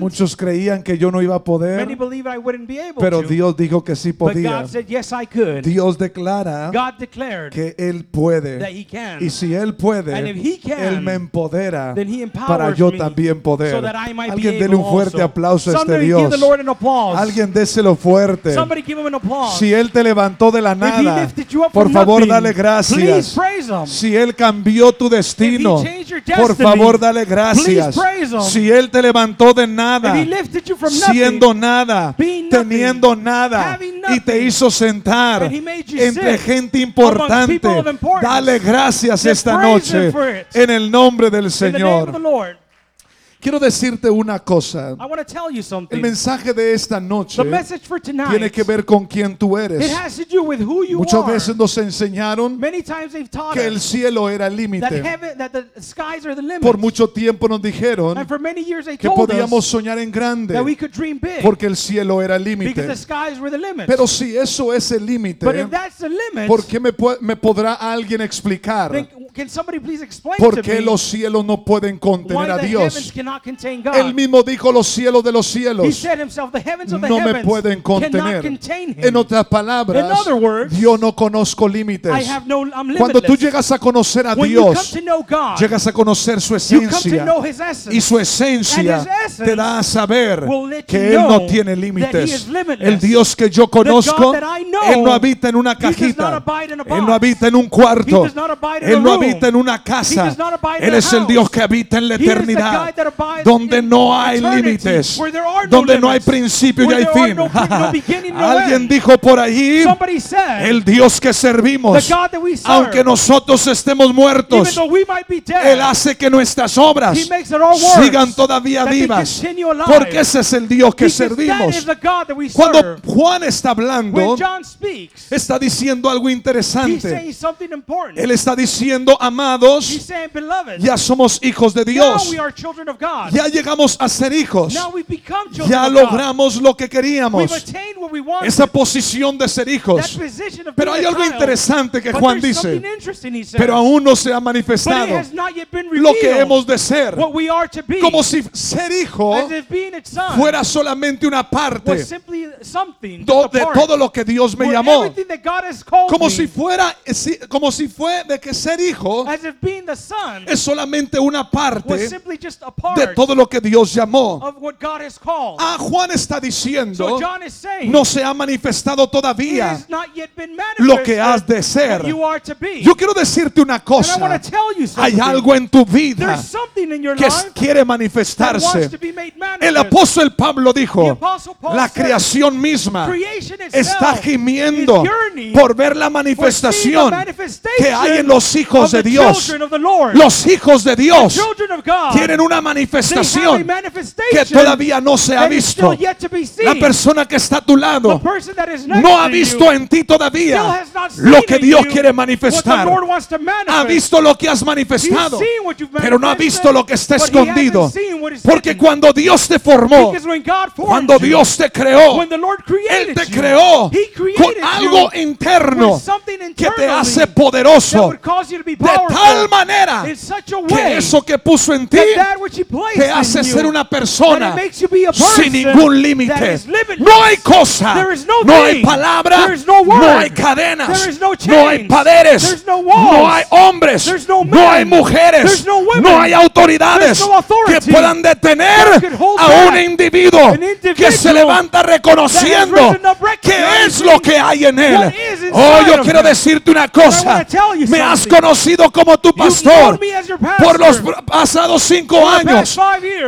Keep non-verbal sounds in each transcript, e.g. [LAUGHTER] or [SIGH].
Muchos creían que yo no iba a Many poder, believe I wouldn't be able pero. Dios dijo que sí podía. God said yes, I could. Dios declara God declared que Él that puede. Y si Él puede, And if he can, Él me empodera para yo también poder. Alguien dele un fuerte aplauso a este Somebody give Dios. Alguien déselo fuerte. Somebody give him an applause. Si Él te levantó de la if He nada, lifted you up por favor dale gracias. Si Él cambió tu destino, por favor dale gracias. please praise him. Si Él te levantó de nada, siendo nada, teniendo nada, y te hizo sentar entre gente importante, dale gracias esta noche en el nombre del Señor. Quiero decirte una cosa. I want to tell you El something. mensaje de esta noche The message for tonight, tiene que ver con quién tú it eres. has to do with who you Muchas are. veces nos enseñaron Many times they've taught que el cielo era el that límite. heaven, that the skies are the limit. Por mucho tiempo nos dijeron and for many years they que told podíamos us soñar en grande that we could dream big porque el cielo era el because límite. the skies were the limit. Pero si eso es el but límite, if that's the limit, ¿por qué me, pu- me podrá alguien explicar then can somebody please explain to me los cielos no pueden why contener a the heavens Dios? cannot contain God? Él mismo dijo los cielos de los he cielos said himself, the heavens of the no me heavens pueden cannot contener. contain him. En otras palabras, In other words, yo no conozco I límites. have no, I'm Cuando tú limitless. llegas a conocer a when you come Dios, to know God, llegas a conocer su you come to esencia. know His essence. Y su esencia And his essence te da a saber will let que Él no know tiene that he límites. is limitless. El Dios que yo conozco, God that I know, Él no habita en una he does cajita. not abide in a Él no habita en un He cuarto. does not abide in Él a no room. Habita en una casa. Él es el. Dios que habita en la eternidad, donde no hay límites, donde no hay principio y hay fin. Alguien dijo por ahí, el Dios que servimos, aunque nosotros estemos muertos, Él hace que nuestras obras sigan todavía vivas. Porque ese es el Dios que servimos. Cuando. Juan está hablando, está diciendo algo interesante. Él está diciendo, Amados, saying, ya somos hijos de Dios. we are children of God. Ya llegamos a ser hijos. Ya logramos lo que queríamos. Esa posición de ser hijos. Pero hay algo interesante que Juan dice. Pero aún no se ha manifestado lo que hemos de ser. Como si ser hijo fuera solamente una parte de todo lo que Dios me llamó. Como si fuera, si- como si fue de que ser hijo as if being the son es solamente una was parte simply just a part de todo lo que Dios llamó. of what God has called. Ah, Juan está so diciendo, John is saying no se ha manifestado it todavía has not yet been lo que has de ser. what you are to be. Yo quiero decirte una and I cosa. want to tell you Hay algo en tu vida There's something in your que life quiere that wants manifestarse. to be made El apóstol Pablo The dijo, Apostle Paul la said, creación misma creation itself está gimiendo is yearning por ver la for seeing the manifestación manifestation que hay en los hijos de Dios. Los hijos de Dios tienen una manifestación que todavía no se ha visto. La persona que está a tu lado no ha to visto en ti todavía lo que Dios quiere manifestar. Ha visto lo que has manifestado, pero no ha visto lo que está escondido. Porque cuando Dios te formó, cuando Dios te creó, Él te creó con algo interno que te hace poderoso de tal manera que eso que puso en ti te hace ser una persona sin ningún límite. No hay cosa, no hay palabra, no hay cadenas, no hay There's no hay hombres, no hay mujeres, no hay autoridades que puedan detener a un individuo que se levanta reconociendo qué es lo que hay en él. Oh, yo quiero decirte una cosa. Me has conocido como tu pastor por los pasados cinco años,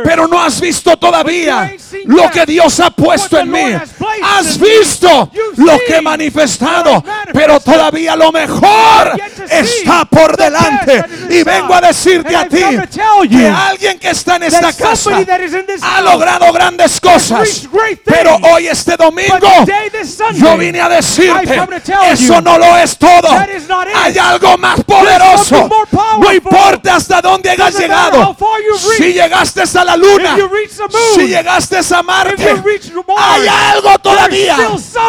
pero no has visto todavía lo que Dios ha puesto en mí. Has visto lo que he manifestado, pero todavía lo mejor está por delante. Y vengo a decirte a ti que alguien que está en esta casa ha logrado grandes cosas. Pero hoy este domingo yo vine a decirte, Eso no lo es todo. Hay algo más poderoso. No importa hasta dónde hayas llegado. Si llegaste a la luna, si llegaste a Marte, hay algo todavía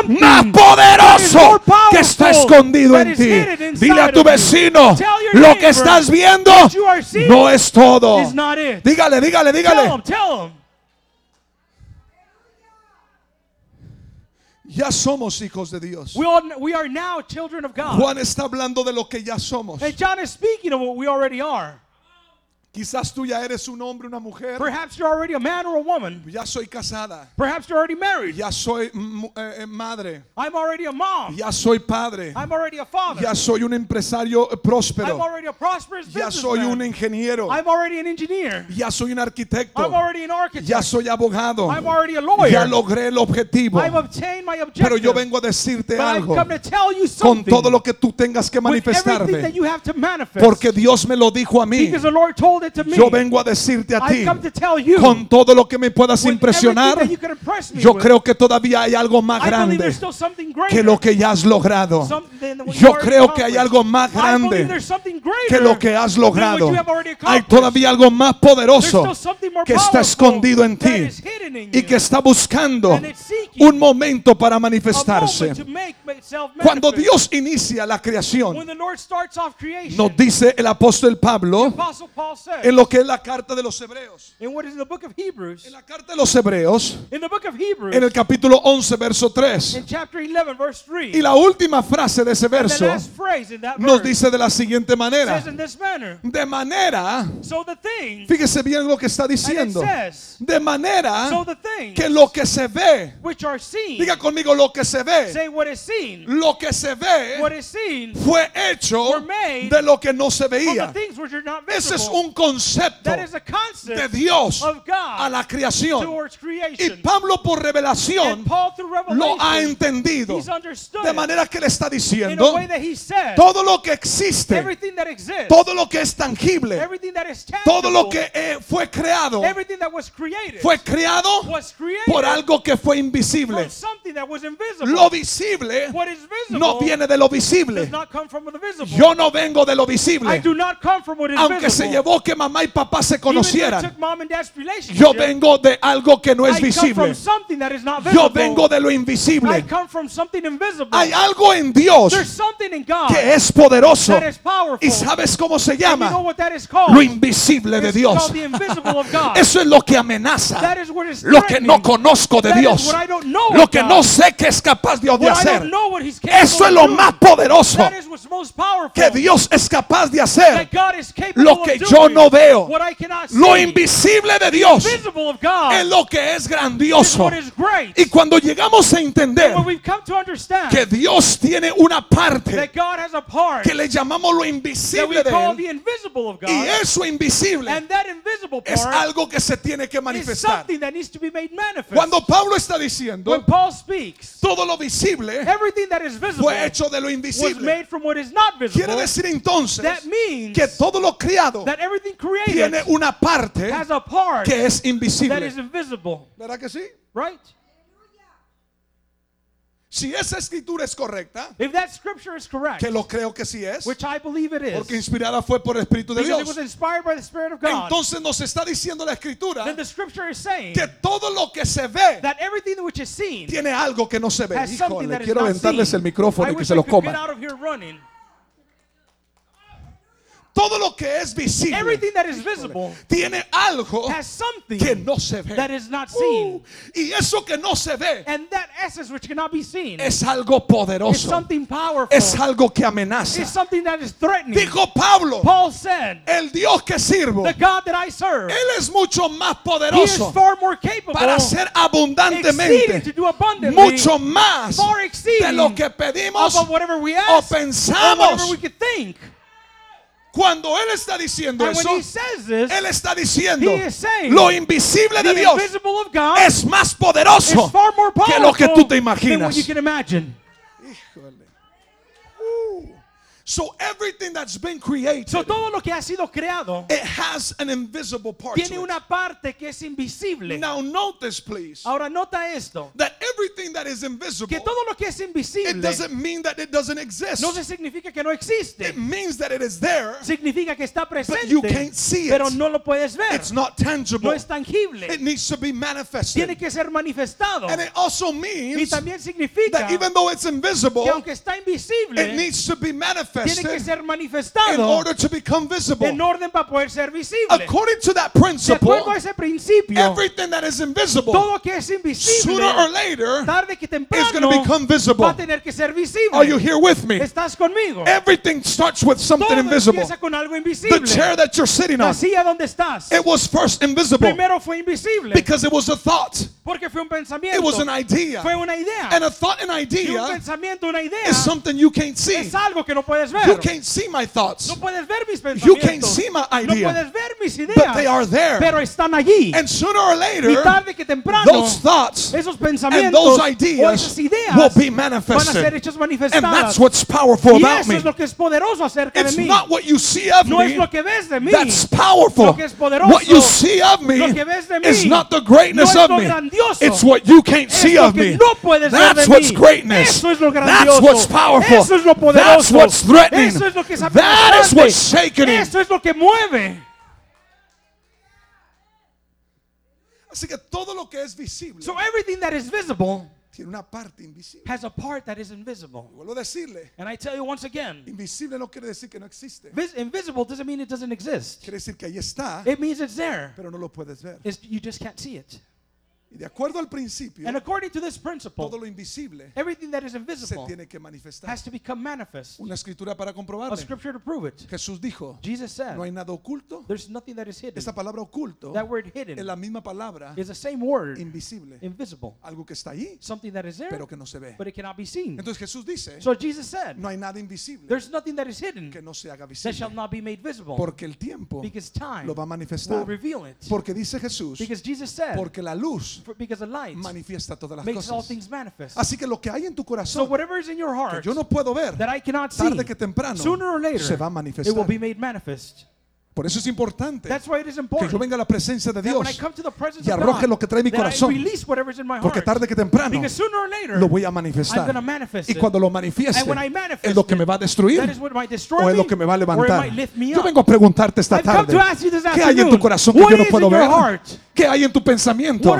más poderoso que está escondido en ti. Dile a tu vecino, lo que estás viendo no es todo. Dígale, dígale, dígale. Ya somos hijos de Dios. We, all, we are now children of God. Juan está hablando de lo que ya somos. And John is speaking of what we already are. Quizás tú ya eres un hombre, una mujer. Perhaps you're already a man or a woman. Ya soy casada. Perhaps you're already married. Ya soy eh, eh, madre. I'm already a mom. Ya soy padre. I'm already a father. Ya soy un empresario eh, I'm próspero. already a prosperous Ya soy un ingeniero. I'm already an engineer. Ya soy un arquitecto. I'm already an architect. Ya soy abogado. I'm already a lawyer. Ya logré el objetivo. I've obtained my objective. Pero yo vengo a decirte but I've algo. come to tell you Con something. todo lo que tú tengas que with everything manifestarme. that you have to manifest. Porque Dios me lo dijo a mí. because the Lord told me. Yo vengo a decirte a ti. you. Con todo lo que me puedas impresionar. me Yo with, creo que todavía hay algo más grande que lo que ya has logrado. Yo creo que hay algo más grande que lo que has logrado. Hay todavía algo más poderoso que está escondido en ti y que está buscando un momento para manifestarse. Cuando. Dios inicia la creación, nos dice el apóstol Pablo en lo que es la carta de los hebreos. En la carta de los hebreos, en el capítulo 11, verso 3. in chapter 11, verse 3, Y la última frase de ese verso nos dice de la siguiente manera. De manera, so the thing, fíjese bien lo que está diciendo. De manera que lo que se ve, which are seen, diga conmigo lo que se ve, say what is seen, lo que se what ve is seen fue hecho made de lo que no se veía. Ese es un concepto That is a de Dios of God a la creación. Y. Pablo por revelación lo ha entendido. De manera que le está diciendo, said, todo lo que existe, exists, todo lo que es tangible, everything that is tangible, todo lo que eh, fue creado, everything that was created, fue creado por algo que fue invisible. Lo visible visible no viene de lo visible. Yo no vengo de lo I visible. do not come from what is Aunque se llevó que mamá y papá se conocieran, yo vengo de algo que no es visible. Yo vengo de lo I invisible. come from something invisible. Hay algo en Dios que es poderoso. ¿Y sabes cómo se llama? Lo invisible de Dios. [LAUGHS] Eso es lo que amenaza. Lo que no conozco de Dios. Lo que no sé que es capaz Dios de hacer. Eso es lo más poderoso que Dios es capaz de hacer. Lo que yo no veo. Lo invisible de Dios es lo que es grandioso. Y cuando llegamos a entender que Dios tiene una parte que le llamamos lo invisible de Él, y eso invisible es algo que se tiene que manifestar. Cuando Pablo está diciendo todo lo visible everything that is visible fue hecho de lo was invisible. made from what is not visible. Quiere decir entonces that means que todo lo criado that everything created tiene una parte has a part que es that invisible. is invisible, ¿Verdad que sí? right? Si esa escritura es correcta, If that scripture is correct, que lo creo que sí es, which I believe it is, porque inspirada fue por el Espíritu de because it Dios. was inspired by the Spirit of God, Entonces nos está diciendo la escritura then the scripture is saying que todo lo que se ve that everything which is seen tiene algo que no se ve. has something Híjole, that is quiero aventarles el micrófono y que se lo coman. out of here running. Todo lo que es visible Everything that is visible tiene algo has something que no se ve. that is not seen. Uh, y eso que no se ve And that essence which cannot be seen es algo is poderoso. something powerful. Es algo que amenaza. It's something that is threatening. Dijo Pablo, Paul said, el Dios que sirvo, the God that I serve, Él es mucho más He is poderoso far more capable para hacer abundantemente to do abundantly mucho más de lo que pedimos we o or pensamos. we could think. Cuando Él está diciendo eso, this, Él está diciendo saying lo invisible de Dios es más poderoso que lo que tú te imaginas. So everything that's been created, So todo lo que ha sido creado it has an invisible part tiene una parte que es invisible. Now notice please Ahora nota esto, that everything that is invisible, que todo lo que es invisible, it doesn't mean that it doesn't exist. no se significa que no existe. It means that it is there. Significa que está presente, But you can't see it. pero no lo puedes ver. It's not tangible. No es tangible. It needs to be manifested. Tiene que ser manifestado. And it also means Y también significa that even though it's invisible, que aunque está invisible, it needs to be tiene que manifested ser in order to become visible. en orden para poder ser visible. According to that De principle, acuerdo a ese principio, everything that is invisible, todo que es sooner or later, tarde que temprano going to become visible. va a tener que ser visible. Are you here with me? ¿Estás conmigo? Everything starts with something Todo invisible. empieza con algo The chair that you're sitting La on, silla donde estás. it was first invisible Primero fue invisible. because it was a thought. Porque fue un pensamiento. It was an idea. Fue una idea. And a thought and y un idea pensamiento, una idea, is something you can't see. es algo que no puedes ver. You can't see my thoughts, no puedes ver mis You can't see my no idea. puedes ver mis ideas. but they are there. Pero están allí. And sooner or y later, tarde que temprano, those thoughts esos and pensamientos those o ideas esas ideas will be van a ser manifested. hechas And that's what's powerful y about eso me. es lo que es poderoso acerca It's de mí. not what you see of no es me lo que ves de mí. that's powerful. Lo que es poderoso. What you see of me Lo que ves de mí is not the greatness no es of me. grandioso. It's what you can't Es see of me. no puedes ver That's de what's mí. greatness. Eso es lo That's what's powerful. Eso es lo poderoso. That's what's threatening. Eso es lo que es That is what's shaking him. Eso es lo que mueve. Así que todo lo que es visible So everything that is visible tiene una parte invisible. has a part that is invisible. Vuelvo a decirle, And I tell you once again, invisible no quiere decir que no existe. vis- invisible doesn't mean it doesn't exist. Quiere decir que ahí está, It means it's there. pero no lo puedes ver. It's, you just can't see it. Y de acuerdo al principio, And according to this principle, todo lo invisible everything that is se invisible tiene que manifestar. has to become manifest. Una escritura para A comprobarlo. scripture to prove it. Jesús dijo, Jesus said, no hay nada oculto. there's nothing that is hidden. Esa palabra oculto That word es hidden la misma palabra is the same word, invisible. invisible. Algo que está ahí, Something that is there, pero que no se ve. but it cannot be seen. Entonces Jesús dice, So Jesus said, no hay nada invisible there's nothing that is hidden que no se haga that shall visible. not be made visible. Porque el tiempo Because time lo va a will manifestar. reveal it. Porque dice Jesús, Because Jesus said, porque la luz because the light manifiesta todas las makes all cosas. things manifest. Así que lo que hay en tu So corazón whatever is in your que heart yo no puedo ver, that I cannot see, tarde que temprano sooner or later, se va a it will manifestar. be made manifest. Por eso es importante That's why it is que important yo venga a la presencia de that when I Dios come to the presence y of arroje God, lo que trae mi that I corazón. release whatever's in my Porque heart. tarde que temprano Because sooner or later, lo voy a I'm manifestar. gonna manifest Y it. cuando lo manifieste, And when I manifest es lo que me va a that destruir is what might destroy o es me, lo que me va a or it levantar. might lift me Yo up. vengo a preguntarte esta I've come tarde, to ask you this ¿qué hay en tu corazón que what yo no is puedo your ver? heart? ¿Qué hay en tu pensamiento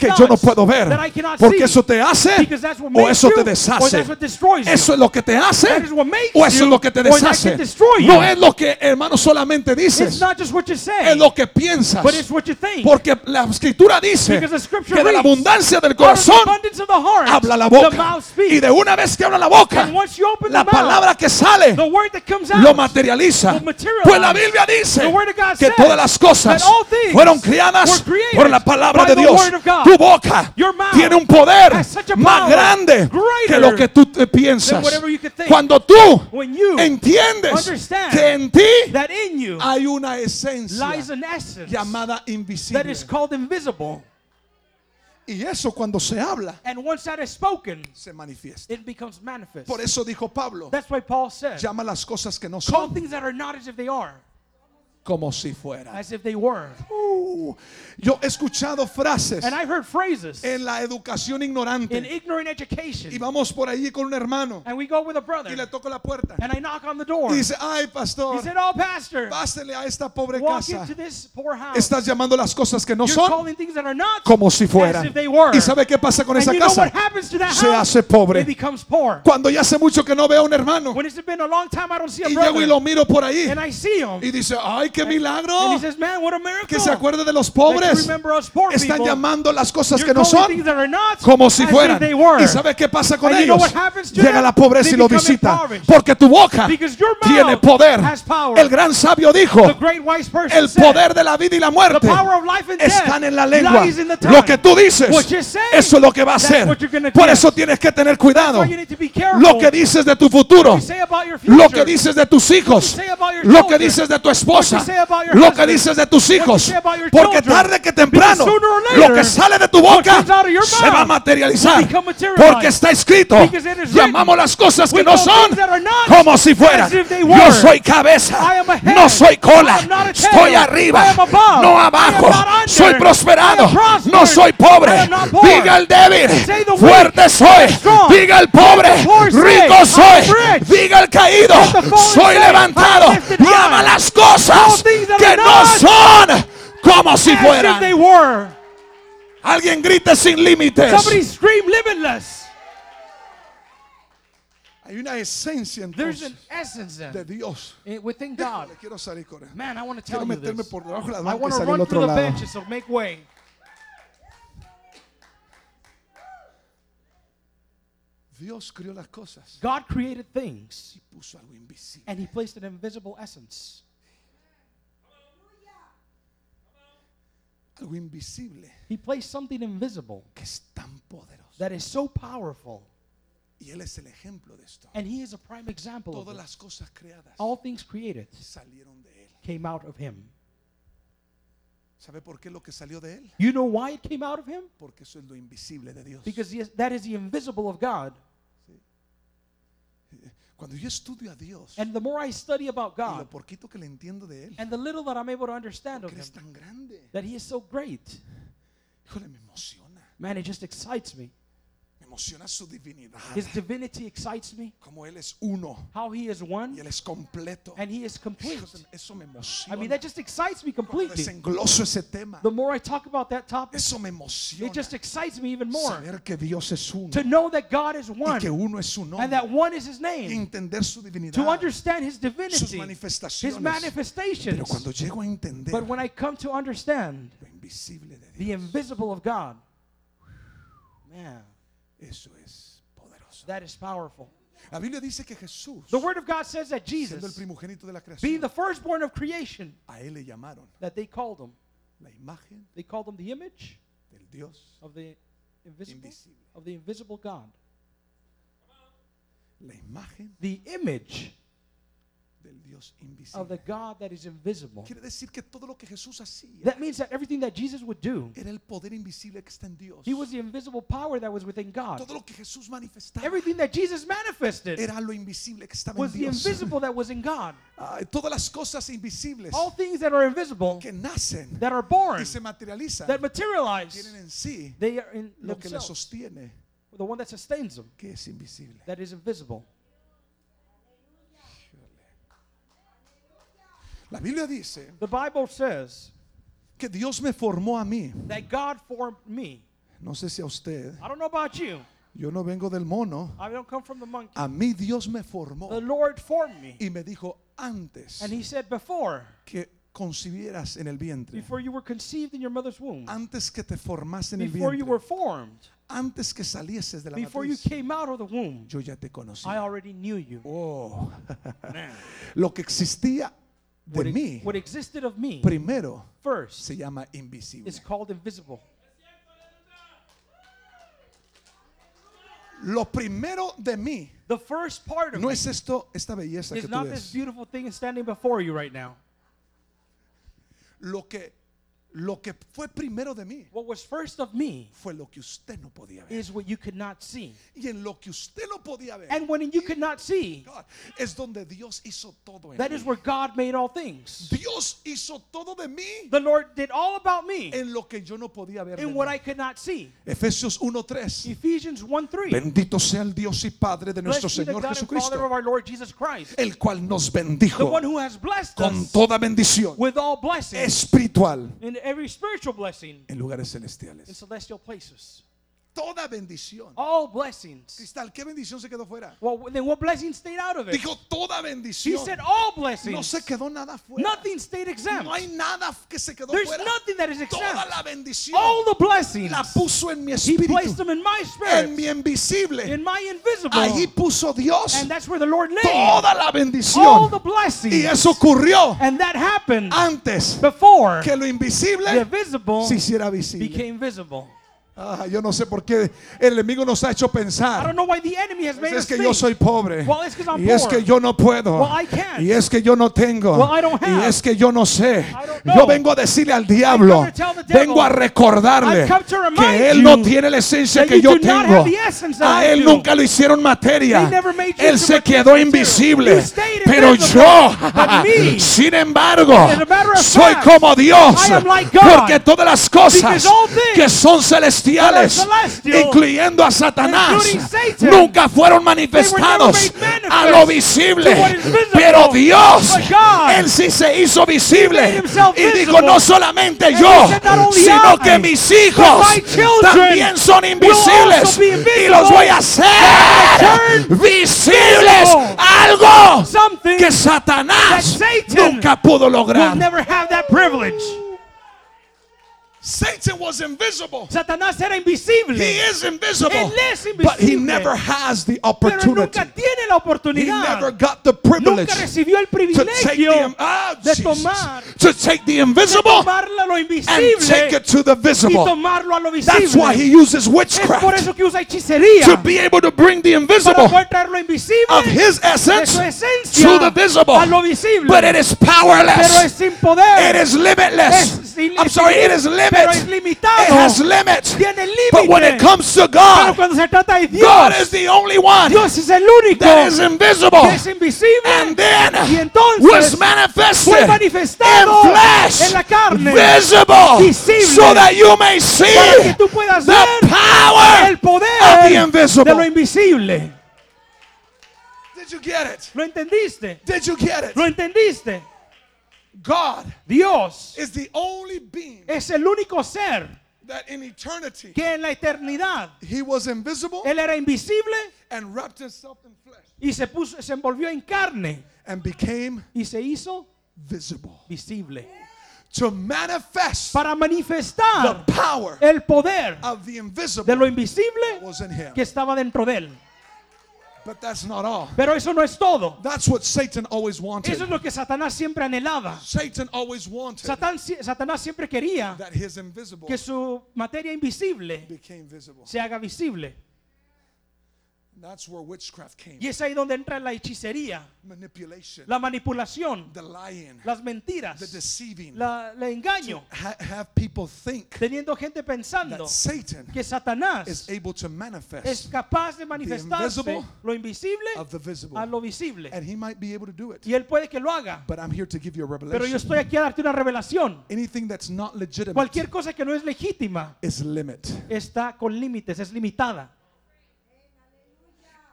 que yo no puedo ver? Porque eso te hace o eso te deshace. ¿Eso es lo que te hace o eso es lo que te deshace? No es lo que hermano solamente dices, es lo que piensas. Porque la escritura dice que de la abundancia del corazón habla la boca. Y de una vez que habla la boca, la palabra que sale lo materializa. Pues la Biblia dice que todas las cosas fueron criadas por la palabra de Dios. Tu boca tiene un poder más grande que lo que tú te piensas. Cuando tú entiendes que en ti hay una esencia llamada that invisible. is called invisible. Y eso cuando se habla, And once that is spoken, se manifiesta. it becomes manifest. Por eso dijo Pablo, That's why Paul said, llama las cosas que no call son things that are not as if they are, como si fueran. as if they were. Uh, yo he escuchado frases And I've heard phrases en la educación in ignorante ignorant y education. vamos por ahí con un hermano And we go with a y brother, le toco la puerta and I knock on the door. y He dice, ay pastor, said, Oh, Pastor, pásele a esta pobre walk casa. into this poor house. Estás llamando las cosas que no You're son calling things that are not como si as fueran. if they were. ¿Y sabe qué pasa con and esa you know casa? what happens to that Se hace pobre. It becomes poor. Cuando ya hace mucho que no veo a un hermano When it's been a long time I don't see a y llego y brother, lo miro por ahí and I see him, y dice, ay, qué and milagro. he says, Man, what a miracle! Que se acuerde de los pobres. Están llamando las cosas que no son como si fueran. ¿Y sabe qué pasa con ellos? Llega la pobreza y lo visita. Porque tu boca tiene poder. El gran sabio dijo, el poder de la vida y la muerte están en la lengua. Lo que tú dices, eso es lo que va a gonna Por eso tienes que tener cuidado. Lo que dices de tu futuro, lo que dices de tus hijos, lo que dices de tu esposa, Lo que dices de tus hijos. Porque tarde que temprano, lo que sale de tu boca se va a materializar. Porque está escrito, llamamos las cosas que no son como si fueran. Yo soy cabeza, no soy cola. Estoy arriba, no abajo. Soy prosperado, no soy pobre. Diga el débil, fuerte soy. Diga el pobre, rico soy. Diga el caído, soy levantado. Llama las cosas que are no not son como si as they fueran. were. Alguien grite sin límites. Somebody scream limitless. Hay una esencia There's entonces an essence de then Dios. within God. Le quiero salir con él. Man, I want to tell Quiero you meterme this. por debajo de las I y want to salir al run otro through the lado. benches, so make way. Dios creó las cosas God created things y puso algo invisible. and he placed an invisible essence. Algo invisible He placed something invisible que es tan poderoso. that is so powerful. Y Él es el ejemplo de esto. And he is a prime example of Todas it. las cosas creadas All things created salieron de Él. came out of him. ¿Sabe por qué lo que salió de Él? You know why it came out of him? Porque eso es lo invisible de Dios. Because he is- that is the invisible of God. Cuando yo estudio a Dios And the more I study about y lo God poquito que le entiendo de Él, and the little that I'm able to understand of que him, es tan grande, that he is so great, híjole, me emociona. man, it just excites me. Emociona su divinidad. His divinity excites me. Como Él es uno How he is y one Él es completo. and he is complete. Eso me I mean, that just excites me completely. desengloso ese tema, The more I talk about that topic, eso me emociona. it just excites me even more Saber que Dios es uno to know that God is y one que uno es su and that one is his Y name. entender su divinidad, To understand his sus divinity, his manifestaciones. Pero manifestations. cuando llego a entender But when I come to understand lo invisible de the invisible of God, man, eso es poderoso. that is powerful. La Biblia dice que Jesús, The Word of God says that siendo el Jesus, primogénito de la being creación, the firstborn of creation, a Él le llamaron that they called him, la imagen they called him the image del Dios of the invisible, invisible. of the invisible God. La imagen The image del Dios of the invisible. God that is invisible. Quiere decir que todo lo que Jesús hacía That means that everything that Jesus would do, era el poder invisible que está en Dios. he was the invisible power that was within God. Todo lo que Jesús manifestaba Everything that Jesus manifested era lo invisible que estaba en was the Dios. invisible that was in God. Todas las cosas invisibles All things that are invisible, que nacen that are born, y se materializan that materialize, tienen en sí they are in lo que themselves. sostiene The one that sustains them, que es invisible. that is invisible. La Biblia dice The Bible says que Dios me formó a mí. that God formed me. No sé si a usted, I don't know about you. yo no vengo del mono. I don't come from the monkey. A mí Dios me The formó Lord formed me. y me dijo antes And he said before, que concibieras en el vientre, before you were conceived in your mother's womb, antes que te formase en el before you were vientre, formed, antes que salieses de la before you matriz, came out of the womb, yo ya te conocí. I already knew you. Oh, [LAUGHS] lo que existía What, de mí what existed of me primero first se llama invisible. is called invisible. Lo primero de mí The first part of no me es esto, esta belleza que is tú not this ves. beautiful thing standing before you right now. Lo que, lo que fue primero de mí What was first of me fue lo que usted no podía ver. is what you could not see. Y en lo que usted no podía ver, And when you could not see, God, es donde Dios hizo todo en that mí. is where God made all things. Dios hizo todo de mí The Lord did all about me en lo que yo no podía ver. de in what. I could not see. Efesios 1:3. Ephesians 1 3. Bendito sea el Dios y Padre de nuestro Blessed be the Señor God and Father Jesucristo, of our Lord Jesus Christ, el cual nos the bendijo one who has blessed con us toda bendición with all blessings espiritual in every spiritual blessing en lugares celestiales. in celestial places. Toda bendición. All blessings. Cristal, ¿qué bendición se quedó fuera? Well, then what blessing stayed out of it? Dijo toda He bendición. said all No blessings. se quedó nada fuera. Nothing stayed exempt. No hay nada que se quedó There's fuera. nothing that is Toda exempt. la bendición All the blessings. la puso en mi He espíritu, placed them in my en mi spirit, invisible. in my invisible. Ahí puso Dios And that's where the Lord named toda la all bendición. the blessings. Y eso ocurrió And that happened antes before que lo the invisible visible se hiciera visible. became visible. Ah, yo no sé por qué el enemigo nos ha hecho I pensar. don't know why the enemy has made Es que yo soy pobre. Well, it's 'cause I'm Y es que yo no puedo. Well, I can't. Y es que yo no tengo. Well, I don't Y es que yo no sé. Yo vengo a decirle al diablo. Vengo a recordarle que él no tiene la esencia que yo tengo. A él nunca lo hicieron materia. Él se quedó invisible. Pero yo, [LAUGHS] [LAUGHS] sin embargo, soy como Dios. Porque todas las cosas que son celestiales, that are celestial, incluyendo a Satanás, nunca fueron manifestados a lo visible. Pero Dios, Él sí se hizo visible. Y dijo, no solamente yo, sino que mis hijos también son invisibles. Y los voy a hacer visibles. visible. Algo que Satanás nunca pudo lograr. Satan was invisible. Satanás era invisible. He is invisible. Él es But he never has the opportunity. La He never got the privilege Nunca recibió el to take privilegio the, ah, de tomar, to take the invisible a lo and take it to the y visible. tomarlo a lo That's why he visible. uses Es por witchcraft eso que usa hechicería to be able to bring the para invisible poder traer lo invisible of his de essence su esencia to the visible. a lo visible. But it is pero powerless. es sin poder. It is limitless. Es I'm sorry, it is pero es limitado. It has limits. Tiene But when it comes to Pero God, cuando se trata de Dios, God is the only one Dios es el único is invisible. que es invisible And then y entonces was manifested fue in manifestado flesh, en la carne visible, visible, so that you may see para que tú puedas the ver power el poder of the de lo invisible. invisible. Did you get it? ¿Lo entendiste? Did you get it? ¿Lo entendiste? God Dios is the only being es el único ser that in eternity que en la eternidad he was invisible él era invisible and wrapped himself in flesh y se puso se envolvió en carne and became y se hizo visible visible to manifest para the manifestar power el poder of the de lo invisible invisible was in him. que estaba dentro de él. But that's not all. Pero eso no es todo. That's what Satan always wanted. Eso es lo que Satanás siempre anhelaba. Satan always wanted Satanás siempre quería that his invisible que su materia invisible became visible. se haga visible. That's where witchcraft came. Y es ahí donde entra la hechicería, Manipulation, la manipulación, the lying, las the mentiras, deceiving. la, el engaño, Ha- have people think teniendo gente pensando that Satan que is Satanás able to es manifest capaz de manifestarse lo invisible of the visible. a lo visible. And he might be able to do it. Y él puede que lo haga. But I'm here to give you a Pero yo revelation. estoy aquí a darte una revelación. Anything that's not legitimate Cualquier cosa que no es legítima is limit. está con límites, es limitada.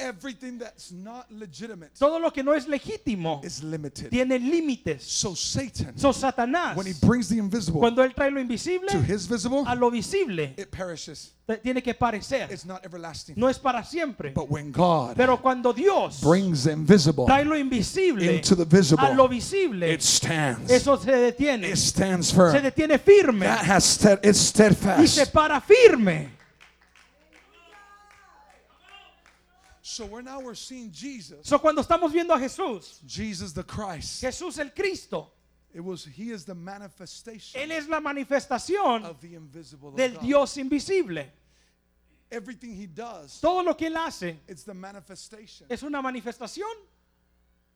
Everything that's not legitimate Todo lo que no es legítimo is limited. tiene límites. So Satan, So Satanás, when he brings the invisible cuando él trae lo invisible to his visible, a lo visible, it perishes. te- tiene que parecer. It's not everlasting. No es para siempre. But when God Pero cuando Dios brings the invisible trae lo invisible into the visible, a lo visible, it stands. eso se detiene. It stands Se firm. detiene firme That has stead, it's y se steadfast. para firme. So we're now we're seeing Jesus, So cuando estamos viendo a Jesús, Jesus the Christ. Jesús el Cristo, It was He is the manifestation Él es la manifestación of the invisible of del God. Dios invisible. Everything He does, Todo lo que Él hace it's the manifestation es una manifestación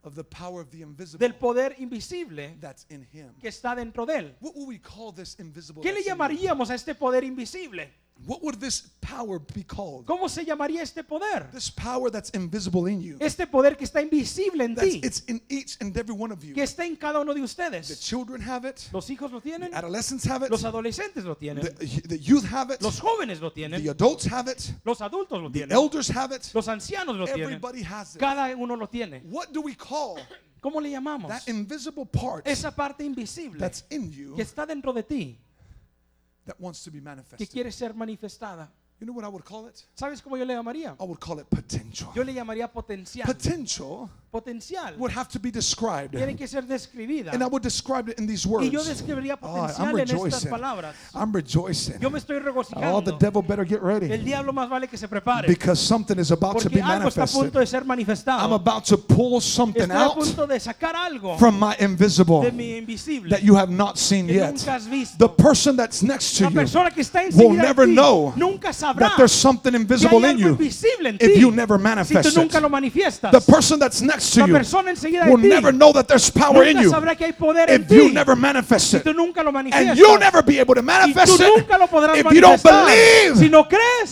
of the power of the invisible del poder invisible that's in Him. que está dentro de Él. What would we call this invisible? ¿Qué le llamaríamos a este poder invisible? What would this power be called? ¿Cómo se llamaría este poder? This power that's invisible in you. Este poder que está invisible en That's, ti, it's in each and every one of you. que está en cada uno de The ustedes. children have it. Los hijos lo tienen, Adolescents have it. los adolescentes lo tienen, The, the youth have it. los jóvenes lo The tienen, adults have it. los adultos lo The tienen, elders have it. los ancianos lo tienen, Everybody has it. cada uno lo tiene. What do we call ¿Cómo le llamamos? that invisible part Esa parte invisible that's in you que está dentro de ti, that wants to be que manifested? quiere ser manifestada. You know what I would call it? ¿Sabes cómo yo le llamaría? I would call it potential. Yo le llamaría potencial. Potential Potencial would have to be described. tiene que ser describida. And I would describe it in these Y words. yo describiría Oh, I'm en estas rejoicing. palabras. I'm rejoicing. Yo me estoy Oh, the devil better get El ready. diablo más vale que se prepare. Because something is about to Porque be algo está a punto manifested. de ser I'm about to pull something Estoy a out punto de sacar algo from my invisible de mi invisible that you have not seen yet. nunca has visto. The person that's next to La you persona que está will never ti know nunca sabrá that there's something que hay invisible in you invisible en ti if you never si manifest tú nunca it. lo manifiestas. The person that's next to La you persona enseguida de will never know that there's power in you sabrá que hay poder en if you never manifest it. tú nunca lo And you'll never be able to manifest it nunca lo podrás if you don't believe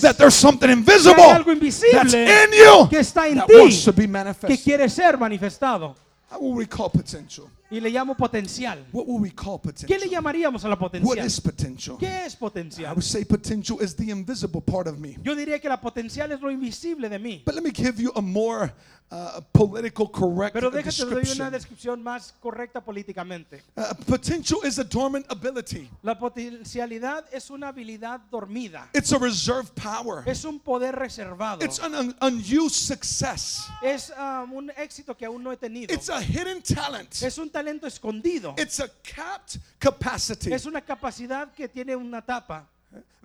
that there's something invisible hay algo invisible that's in you que está en that wants to be manifested. quiere ser manifestado. How will we call potential? Y le llamo potencial. What will we call ¿Qué le potential? llamaríamos a la potencial? is potential? ¿Qué es I would say potential is the invisible part of me. Yo diría que la potencial es lo invisible de mí. But let me give you a more uh, political correct Pero déjate una descripción más correcta políticamente. Uh, potential is a dormant ability. La potencialidad es una habilidad dormida. It's a reserved power. Es un poder reservado. It's an un- unused success. Es um, un éxito que aún no he tenido. It's a hidden talent Es un talento escondido. It's a capped capacity. Es una capacidad que tiene una tapa.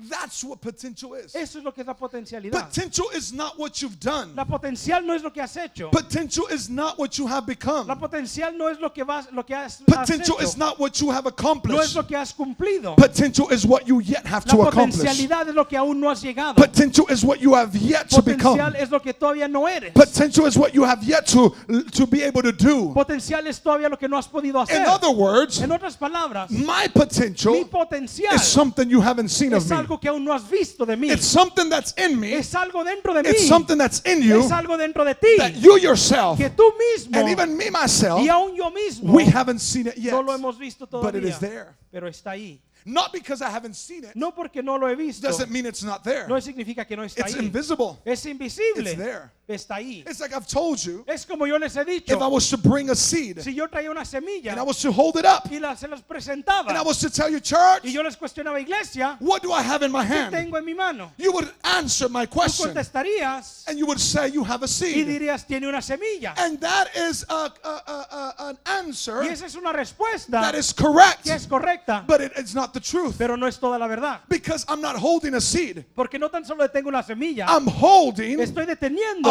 That's what potential is. Eso es lo que es la potencialidad. Potential is not what you've done. La potencial no es lo que has hecho. Potential is not what you have La become. potencial no es lo que vas, lo que has, has Potential hecho. is not what you have No es accomplished. lo que has cumplido. Potential is what you yet have La to accomplish. potencialidad es lo que aún no has llegado. Potential is what you have yet to Potencial become. es lo que todavía no eres. Potential is what you have yet to to be able to do. Potencial es todavía lo que no has podido hacer. In other words, En otras palabras, my mi potential potencial is something you haven't seen es me. algo que aún no has visto de mí. It's something that's in me. Es algo dentro de mí. It's something that's in you Es algo dentro de ti. that you yourself Que tú mismo and even me myself y aún yo mismo we haven't seen it yet. no lo hemos visto But it is there. Pero está ahí. Not because I haven't seen it No porque no lo he visto. doesn't mean it's not there. No significa que no está It's ahí. invisible. Es invisible. It's there. Está ahí. It's like I've told you, Es como yo les he if I dicho. was to bring a seed Si yo traía una semilla and I was to hold it up y la, se las and I presentaba was to tell you, church, y yo les cuestionaba, iglesia, what do I have in my ¿qué hand? tengo en mi mano? You would answer my Tú question contestarías and you would say you have a y seed. dirías, tiene una semilla. And that is a, a, a, a- an answer Y esa es una respuesta that is correct, que es correcta, but it, it's not the truth pero no es toda la verdad. because I'm not holding a seed. Porque no tan solo tengo una semilla, I'm holding estoy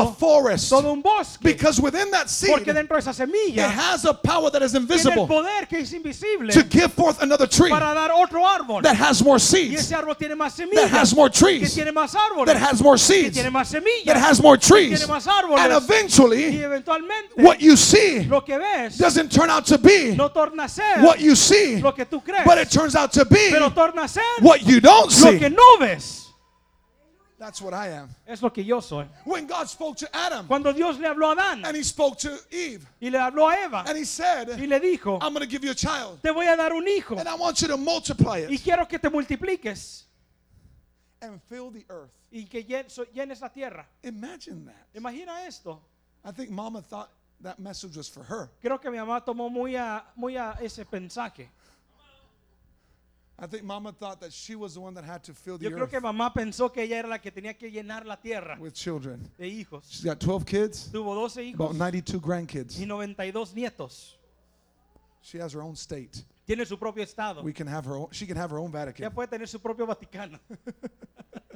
a forest todo un bosque. because within that seed Porque it dentro de esa semilla has a power that is tiene el invisible poder que es invisible to give forth another tree para dar otro árbol. that has more Y seeds, ese árbol tiene más that has more que trees, tiene más árboles, that has more que seeds, tiene más that has more trees. tiene más árboles. And y eventually, eventualmente what you see lo que ves doesn't turn out to be no torna a ser what you see, lo que tú crees, but it turns out to be pero torna a ser what you don't lo que see. no ves. That's what I am. Es lo que yo soy. When God spoke to Adam Cuando Dios le habló a Adán and he spoke to Eve y le habló a Eva and he said, y le dijo, I'm going to give you a child te voy a dar un hijo and I want you to multiply y it quiero que te multipliques and fill the earth. y que llen- so- llenes la tierra. Imagine that. Imagina esto. I think mama thought that message was for her. Creo que mi mamá tomó muy a, muy a ese mensaje. I think mama thought that she was the one that had to fill the Yo creo earth que mamá pensó que ella era la que tenía que llenar la tierra with children. de hijos. She's got 12 kids, Tuvo 12 about hijos 92 grandkids. y 92 nietos. She has her own state. Tiene su propio estado. We can have her own, she can have her own Ya Vatican. puede tener su propio Vaticano. [LAUGHS]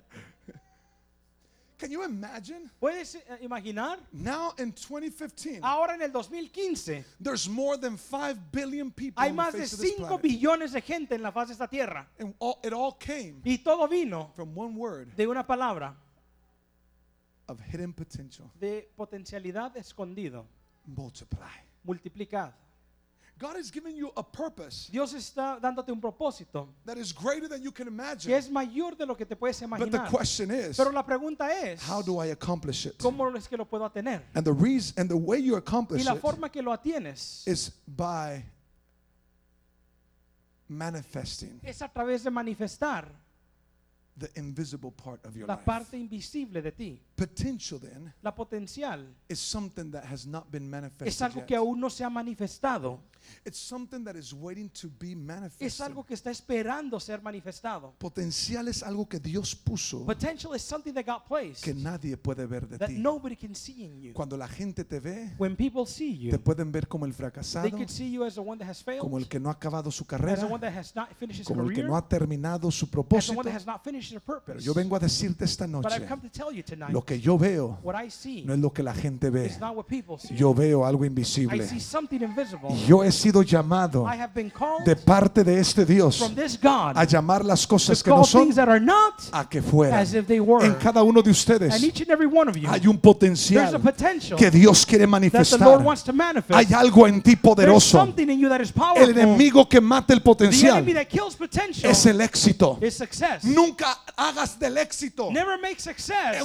Can you imagine? ¿Puedes eh, imaginar? Now in 2015, Ahora en el 2015 there's more than 5 billion people hay on the más de face of this 5 planet. billones de gente en la faz de esta tierra. And all, it all came Y todo vino from one word de una palabra of hidden potential. de potencialidad escondido. Multiply. Multiplicad. God has given you a purpose Dios está dándote un propósito that is greater than you can imagine. que es mayor de lo que te puedes But the imaginar. question is, Pero la pregunta es, how do I accomplish it? ¿cómo es que lo puedo tener? And the reason and the way you Y accomplish la it forma que lo atienes is by manifesting es a través de manifestar the invisible part of your la life. parte invisible de ti. Potential then La potencial is something that has not been es manifested algo yet. que aún no se ha manifestado. It's something that is waiting to be Es manifested. algo que está esperando ser manifestado. Potencial es algo que Dios puso Potential is something that got placed que nadie puede ver de that ti. nobody can see in you. Cuando la gente te ve, When people see te you, pueden ver como el they fracasado, could see you as the one that has failed, como el que no ha acabado su as carrera, the one that has not finished his como el que career, no ha terminado su as the propósito. one that has not finished their Pero purpose. yo vengo a decirte esta But noche, I've come to tell you tonight, lo que yo veo what I see no es lo que la gente ve. is not what people see. Yo veo algo invisible. Yo he sido llamado de parte de este Dios a llamar las cosas que no son a que fueran. En cada uno de ustedes hay un potencial que Dios quiere manifestar. Hay algo en ti poderoso. El enemigo que mata el potencial es el éxito. Nunca hagas del éxito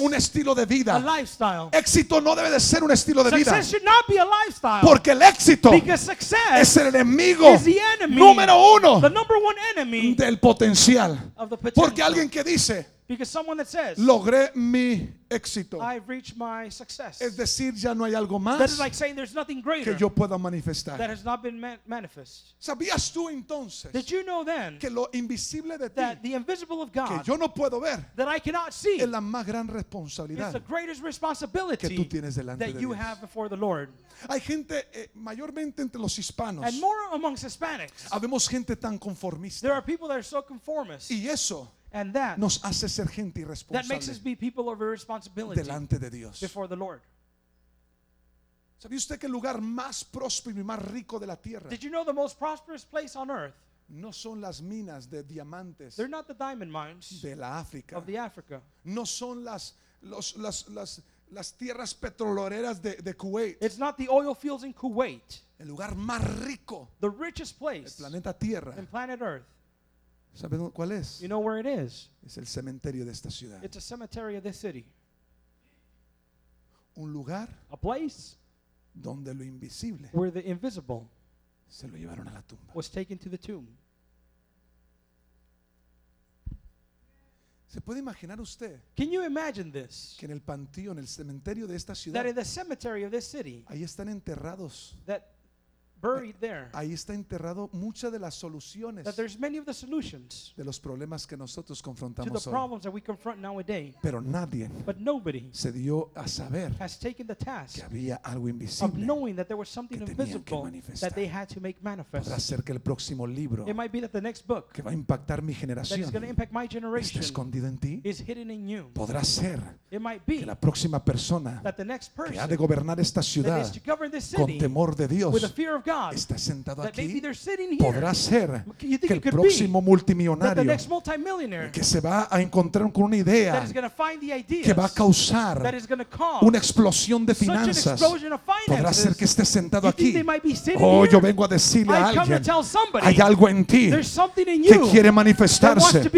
un estilo de a vida. lifestyle. Éxito no debe de ser un estilo de vida. Success should not be a lifestyle. Porque el éxito es el enemigo is the enemy, número uno the number one enemy del potencial. of the potential. Porque alguien que dice, Because someone that says, logré mi éxito. I've reached my success. Es decir, ya no hay algo That más is like saying there's nothing greater que yo pueda that manifestar. has not been man- manifest. ¿Sabías tú entonces Did you know then que lo invisible de that ti, the invisible of que God yo no puedo ver, that I cannot see es la más gran is responsabilidad the greatest que responsibility tú tienes delante that de you Dios? have before the Lord? Hay gente, eh, mayormente entre los hispanos, And more amongst Hispanics, habemos gente tan conformista. there are people that are so conformist, Y eso and that nos hace ser gente that makes us irresponsable be people of irresponsibility delante de Dios. before the Lord. ¿Sabía usted que el lugar más próspero y más rico de la tierra Did you know the most prosperous place on earth? no son las minas de diamantes They're not the diamond mines de la África? of the Africa. No son las, los- las, las, las tierras petroleras de, de Kuwait. It's not the oil fields in Kuwait. El lugar más rico The richest del place planeta Tierra. in planet Earth. ¿Sabe dó- cuál es? You know where it is? Es el cementerio de esta ciudad. It's a cemetery of this city. Un lugar A place donde lo invisible where the invisible se lo llevaron a la tumba. was taken to the tomb. ¿Se puede imaginar usted Can you imagine this? que en el panteón, en el cementerio de esta That ciudad, in the cemetery of this city, ahí están enterrados, that buried there, ahí está enterrado muchas de las soluciones that there's many of the solutions de los problemas que nosotros to the confrontamos hoy? problems that we confront nowadays. Pero nadie But nobody se dio a saber has taken the task que había algo of invisible. knowing that there was something que tenían que invisible manifestar. that they had to make Podrá manifest. ser que el próximo libro It might be that the next book que va a impactar mi that is generación going to impact my está generation escondido en ti. is hidden in you. Podrá ser It might que be la próxima persona that the next que ha de person gobernar esta that ciudad is to govern this con city temor de Dios with the fear of God, está sentado aquí. Podrá ser que el próximo multimillonario que se va a encontrar con una idea que va a causar una explosión de finanzas, podrá ser que esté sentado aquí. Oh, yo vengo a decirle a alguien, hay algo en ti there's something in que quiere manifestarse.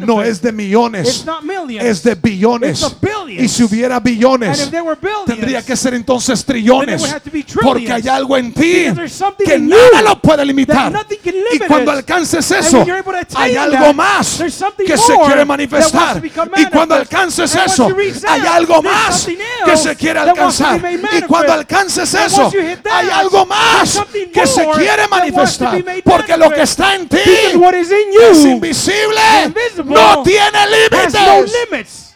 No es de millones, es de billones. Y si hubiera billones, tendría que ser entonces trillones. Porque hay algo en ti que nada lo puede limitar. Y cuando alcances eso, hay algo más que se quiere manifestar. Y cuando alcances eso, hay algo más que se quiere alcanzar. Y cuando alcances eso, hay algo más que se quiere manifestar. Porque lo que está en ti es invisible, no tiene límites. limits.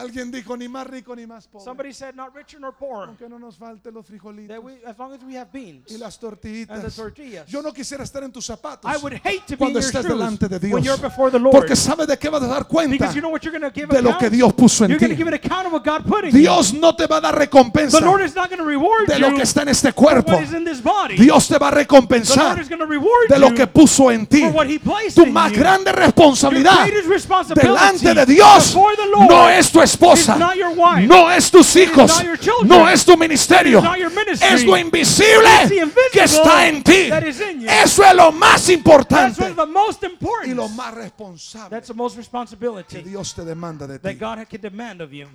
Alguien dijo ni más rico ni más pobre. Somebody said, not richer nor poor. Aunque no nos falte los frijolitos That we, as long as we have beans y las and the tortillitas. tortillas. Yo no quisiera estar en tus zapatos I would hate to be in cuando your estés shoes delante de when you're Dios. before the Lord. Porque sabe de qué vas a dar cuenta because you know what you're going to give de lo account? que Dios puso en You're going to ti. give an account of what God put in you. Dios no te va a dar recompensa The Lord is not going to reward de you lo que está en este for cuerpo. what is in this body. Dios te va a the Lord recompensar is going to reward de lo you que puso en ti. for what He placed Tu in más you. grande Your responsabilidad greatest responsibility delante de Dios before the Lord no es tu esposa, not your wife. no es tus hijos, not your children. no es tu ministerio, It is not your ministry. es lo invisible que está en ti. Eso es lo más importante what's the most y lo más responsable That's the most que Dios te demanda de that ti. God can demand of you.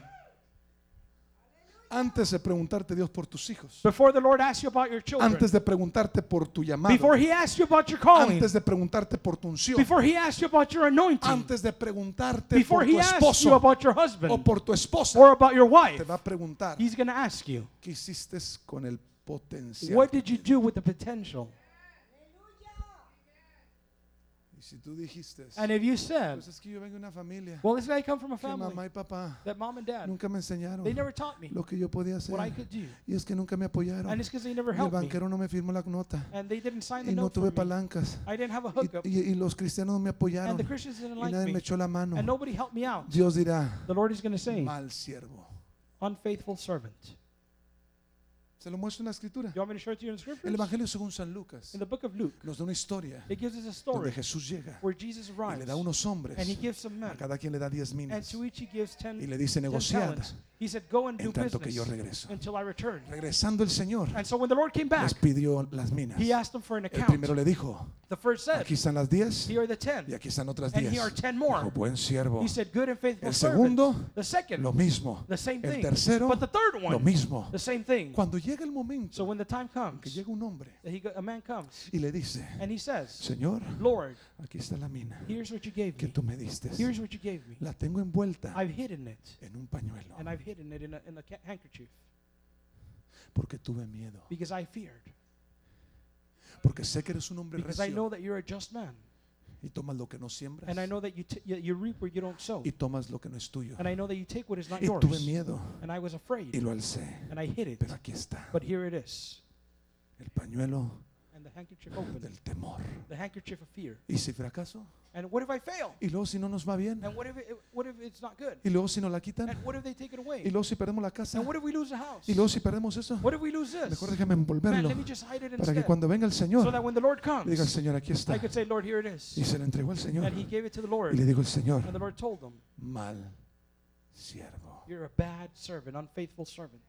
Antes de preguntarte Dios por tus hijos, Before the Lord asks you about your children, antes de preguntarte por tu llamado, before He asks you about your calling, antes de preguntarte por tu unción, before He asks you about your anointing, antes de preguntarte before por tu He asks you esposo about your o husband por tu esposa, or about your wife, te va a preguntar He's going to ask you, qué hiciste con el potencial. what did you do with the potential? Y si tú dijiste, And if you said, pues es que yo vengo de una familia well, this guy come from a que family mamá y papá that mom and dad, nunca me enseñaron they never taught me lo que yo podía hacer. what I could do. Y es que nunca me apoyaron. And it's because they never Y el helped me. banquero no me firmó la nota. And they didn't sign the Y no note tuve me. palancas. I didn't have a Y, hookup. y- y los cristianos no me apoyaron. And the Christians didn't Y like nadie me me. echó la mano. And nobody helped me out. Dios dirá, The Lord is going to say, mal siervo. unfaithful servant. Se lo muestro en la escritura. You want me to show it to you in the scriptures? El Evangelio según San Lucas In the book of Luke, nos da una historia it gives us a donde story Jesús llega where Jesus y le da unos hombres. and he gives some men. A cada quien le da diez And minas. to each he gives ten, Y le dice, ten negociad talents. He said, Go and do en tanto que yo business regreso. until I return. Regresando el Señor, And so when the Lord came back, les pidió las minas. he asked them for an El account. primero le dijo, The first said, aquí están las 10 Here are the ten. y aquí están otras And 10. here are 10 more. Dijo, buen siervo. He said, Good and faithful El servant. segundo, The second, lo mismo. the same El thing. tercero, But the third lo one, mismo. the same thing. Cuando llega el So momento when the time que comes, llega un hombre that he, go- a man comes y le dice, and he says, Señor, Lord, aquí está la mina here's what you gave que me. tú me diste. Here's what you gave me. La tengo envuelta I've hidden it. en un pañuelo And I've hidden it in a, in a handkerchief porque tuve miedo. because I feared. Porque sé que eres un hombre Because I know that you're a just man. y tomas lo que no siembras And I know that you, you, reap where you don't sow. y tomas lo que no es tuyo. And I know that you take what is not Y yours. tuve miedo And I was y afraid. lo alcé. And I hid it. Pero aquí está But here it is. el pañuelo the handkerchief opened. del temor. The handkerchief of fear. ¿Y si fracaso? And what if I fail? ¿Y luego si no nos va bien? And what if, it, what if it's not good? ¿Y luego si nos la quitan? And what if they take it ¿Y away? luego si perdemos la casa? And what if we lose the house? ¿Y luego si perdemos eso? What if we lose this? Mejor déjame Man, envolverlo let me just hide it para que cuando venga el So Señor that when the Lord diga el comes, Señor, aquí está. I could say, Lord, here it is. Y se le entregó al Señor. And he gave it to the Y Lord. le dijo el Señor, And the Lord told him, mal siervo. You're a bad servant, unfaithful servant.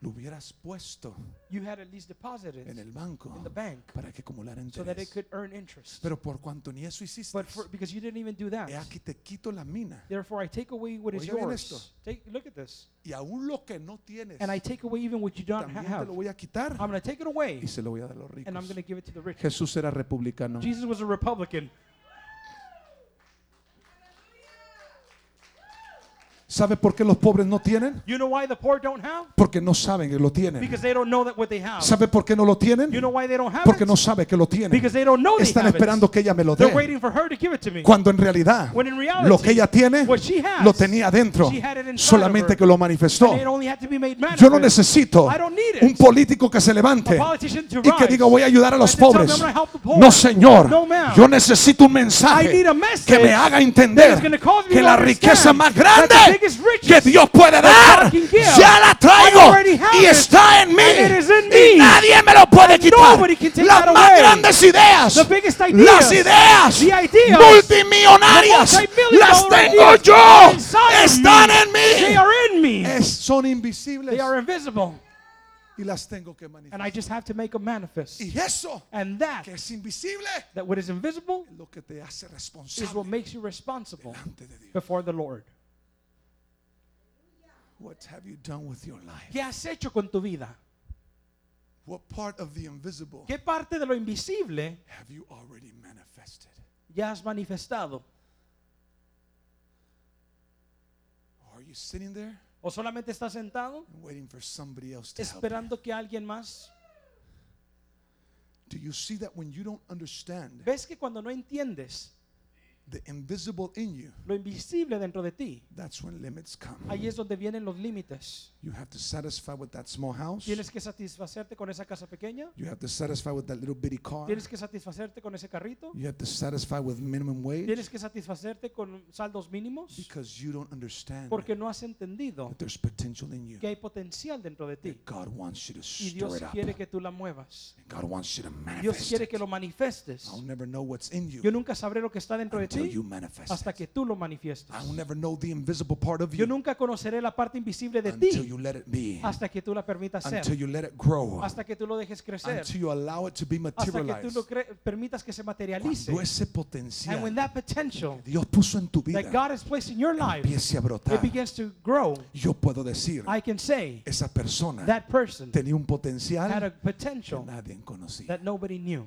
Lo hubieras puesto You had at least deposited en el banco in the bank para que acumulara so that it interés. could earn interest. Pero por cuanto ni eso hiciste, But for, because you didn't even do that, he aquí te quito la mina. therefore I take away what is bien esto. yours. Take, look at this. Y aún lo que no tienes, And I take away even what you don't también te have. lo voy a quitar I'm going to take it away y se lo voy a dar a los and I'm ricos. going to give it to the rich. Jesús era republicano. Jesus was a Republican. ¿Sabe por qué los pobres no tienen? You know why the poor don't have? Porque no saben que lo tienen. Because they don't know that what they have. ¿Sabe por qué no lo tienen? You know why they don't have Porque it? no sabe que lo tienen. Because they don't know they Están have esperando it. que ella me lo They're dé. waiting for her to give it to me. Cuando en realidad When in reality, lo que ella tiene what she has, lo tenía adentro. she had it inside Solamente of her. que lo manifestó. And it only had to be made Yo no necesito I don't need it. un político que se A levante to y que diga voy a ayudar a los them, pobres. No, señor. No. Yo necesito un mensaje a que me haga entender que la riqueza más grande que Dios puede dar God can give, ya la traigo I already have y está en mí and it is in y nadie me lo puede quitar. nobody can take Las más grandes ideas, The biggest las ideas, ideas the ideas, multimillonarias, las tengo yo, are inside of están en mí. They are in me. Es- son invisibles They are invisible. y las tengo que And I manifestar. just have to make them manifest. Y eso And that, que es invisible that what is invisible es lo que te hace is what responsable makes you responsible de Dios. before the Lord. What have you done with your life? ¿Qué has hecho con tu vida? What part of the invisible ¿Qué parte de lo invisible have you already manifested? ya has manifestado? Are you sitting there ¿O solamente estás sentado and waiting for somebody else to help? esperando que alguien más? Do you see that when you don't understand ¿Ves que cuando no entiendes the invisible in you, lo invisible dentro de ti, that's when limits come. ahí es donde vienen los límites? You have to satisfy with that small house. Tienes que satisfacerte con esa casa pequeña. You have to satisfy with that little bitty car. Tienes que satisfacerte con ese carrito. You have to satisfy with minimum wage Tienes que satisfacerte con saldos mínimos. because you don't understand Porque no has entendido that there's potential in you. que hay potencial dentro de ti. That God wants you to Y stir Dios it up. quiere que tú la muevas. God wants you to Dios manifest quiere it. que lo manifestes. I'll never know what's in you Yo nunca sabré lo que está dentro de until ti you manifest hasta que tú lo manifiestes. I'll never know the invisible part of Yo you nunca conoceré la parte invisible de until ti you let it be, hasta que tú la permitas ser. until you let it grow, Hasta que tú lo dejes crecer. until you allow it to be Hasta que tú materialized. lo cre- permitas que se materialice. Cuando ese And when potencial that potential Dios puso en tu vida that God has placed in your life, empiece a it brotar, begins to grow, yo puedo decir, I can say esa persona that person tenía un had a potencial que potential nadie conocía. that nobody knew.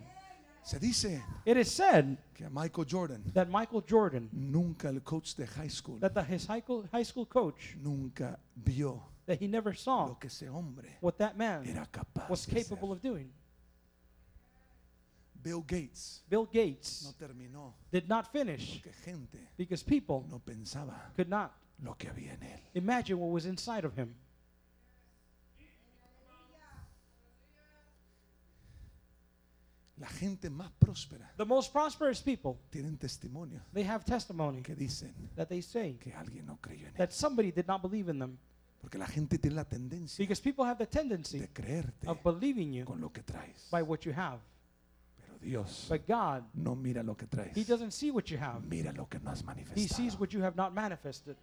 Se dice It is said que Michael Jordan, that Michael Jordan, nunca el coach de high school, that the, his high school, high school coach, nunca vio that he never saw lo que ese hombre what that man era capaz was capable of doing. Bill Gates Bill Gates no terminó did not finish porque gente because people no pensaba could not lo que había en él. imagine what was inside of him. La gente más próspera The most prosperous people, tienen testimonio they have testimony que dicen that they say que alguien no creyó en él. that somebody did not believe in them Porque la gente tiene la tendencia because people have the tendency de creerte of believing you con lo que traes. by what you have. Pero Dios But God, no mira lo que traes. He doesn't see what you have. Mira lo que no has He manifestado. sees what you have not manifested.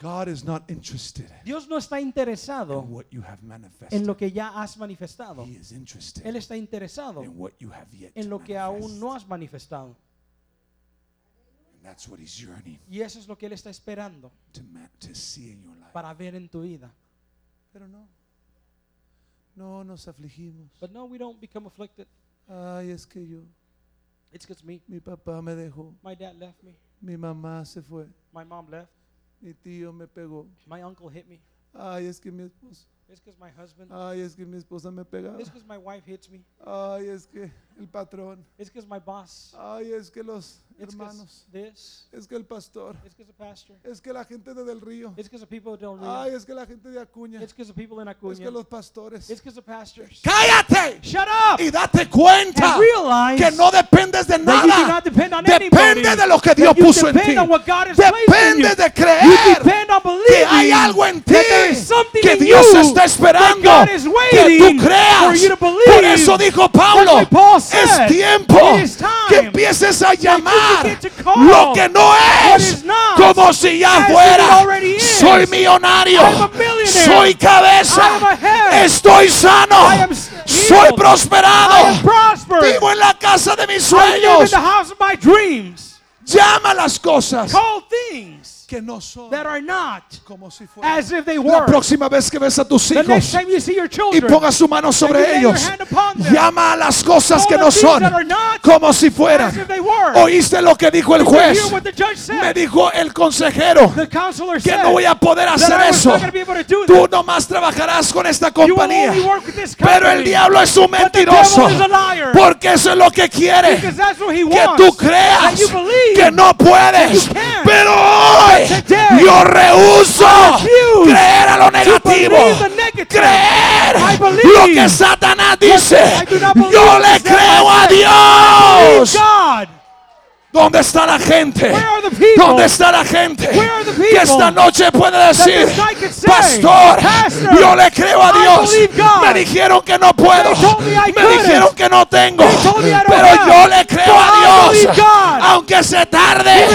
God is not interested Dios no está interesado in what you have manifested. en lo que ya has manifestado. He is interested Él está interesado in what you have yet en lo que manifest. aún no has manifestado. And that's what he's yearning Y eso es lo que Él está esperando to, ma- to see in your life. para ver en tu vida. Pero no. No nos afligimos. But no, we don't become afflicted. Ay, es que yo, It's because me, mi papá me dejó, my dad left me, mi mamá se fue, my mom left, mi tío me pegó. my uncle hit me. Ay, es que mi esposa, It's because my husband. ay, es que mi esposa me pegaba. It's because my wife hits me. Ay, es que el patrón. It's because my boss. Ay, es que los It's because hermanos. this. Es que el pastor. It's because the pastor. Es que la gente de Del Río. It's because the people that don't Ay, read. es que la gente de Acuña. It's because the people in Es Acuña. que los pastores. It's because the pastors. ¡Cállate! Shut up! Y date cuenta And realize que no dependes de that you do nada. not depend on anybody. Depende de lo que Dios you puso en depend ti. on what God has placed in Depende you. de You creer depend on que hay algo en ti that there is something que Dios you está esperando que tú creas. Por eso dijo Pablo, es tiempo "It is time que empieces a llamar lo que no es como si ya fuera. Soy millonario, soy cabeza, estoy sano, soy prosperado, vivo en la casa de mis sueños. Llama las cosas que no son that are not como si fueran. as if they La próxima vez que ves a tus The next hijos time you see your y children, ponga su mano you sobre lay your ellos, hand upon them, llama a las cosas que no things son that are not como si as fueran. if they were. Oíste lo que dijo el you juez. hear what the judge Me dijo el consejero The counselor que said no voy a poder that hacer I was eso. not going to be able to do Tú that. nomás trabajarás con esta You will compañía. only work with this Pero el diablo es un mentiroso. devil is a liar. Porque eso es lo que quiere. Because that's what he Que wants. tú That creas you believe. que no puedes. you. Pero hoy yo rehuso creer a lo negativo. Creer lo que Satanás dice. Yo le creo a. Dios. ¿Dónde está la gente? ¿Dónde está la gente que esta noche puede decir, Pastor, yo le creo a Dios? Me dijeron que no puedo, me dijeron que no tengo, pero yo le creo a Dios, aunque se tarde.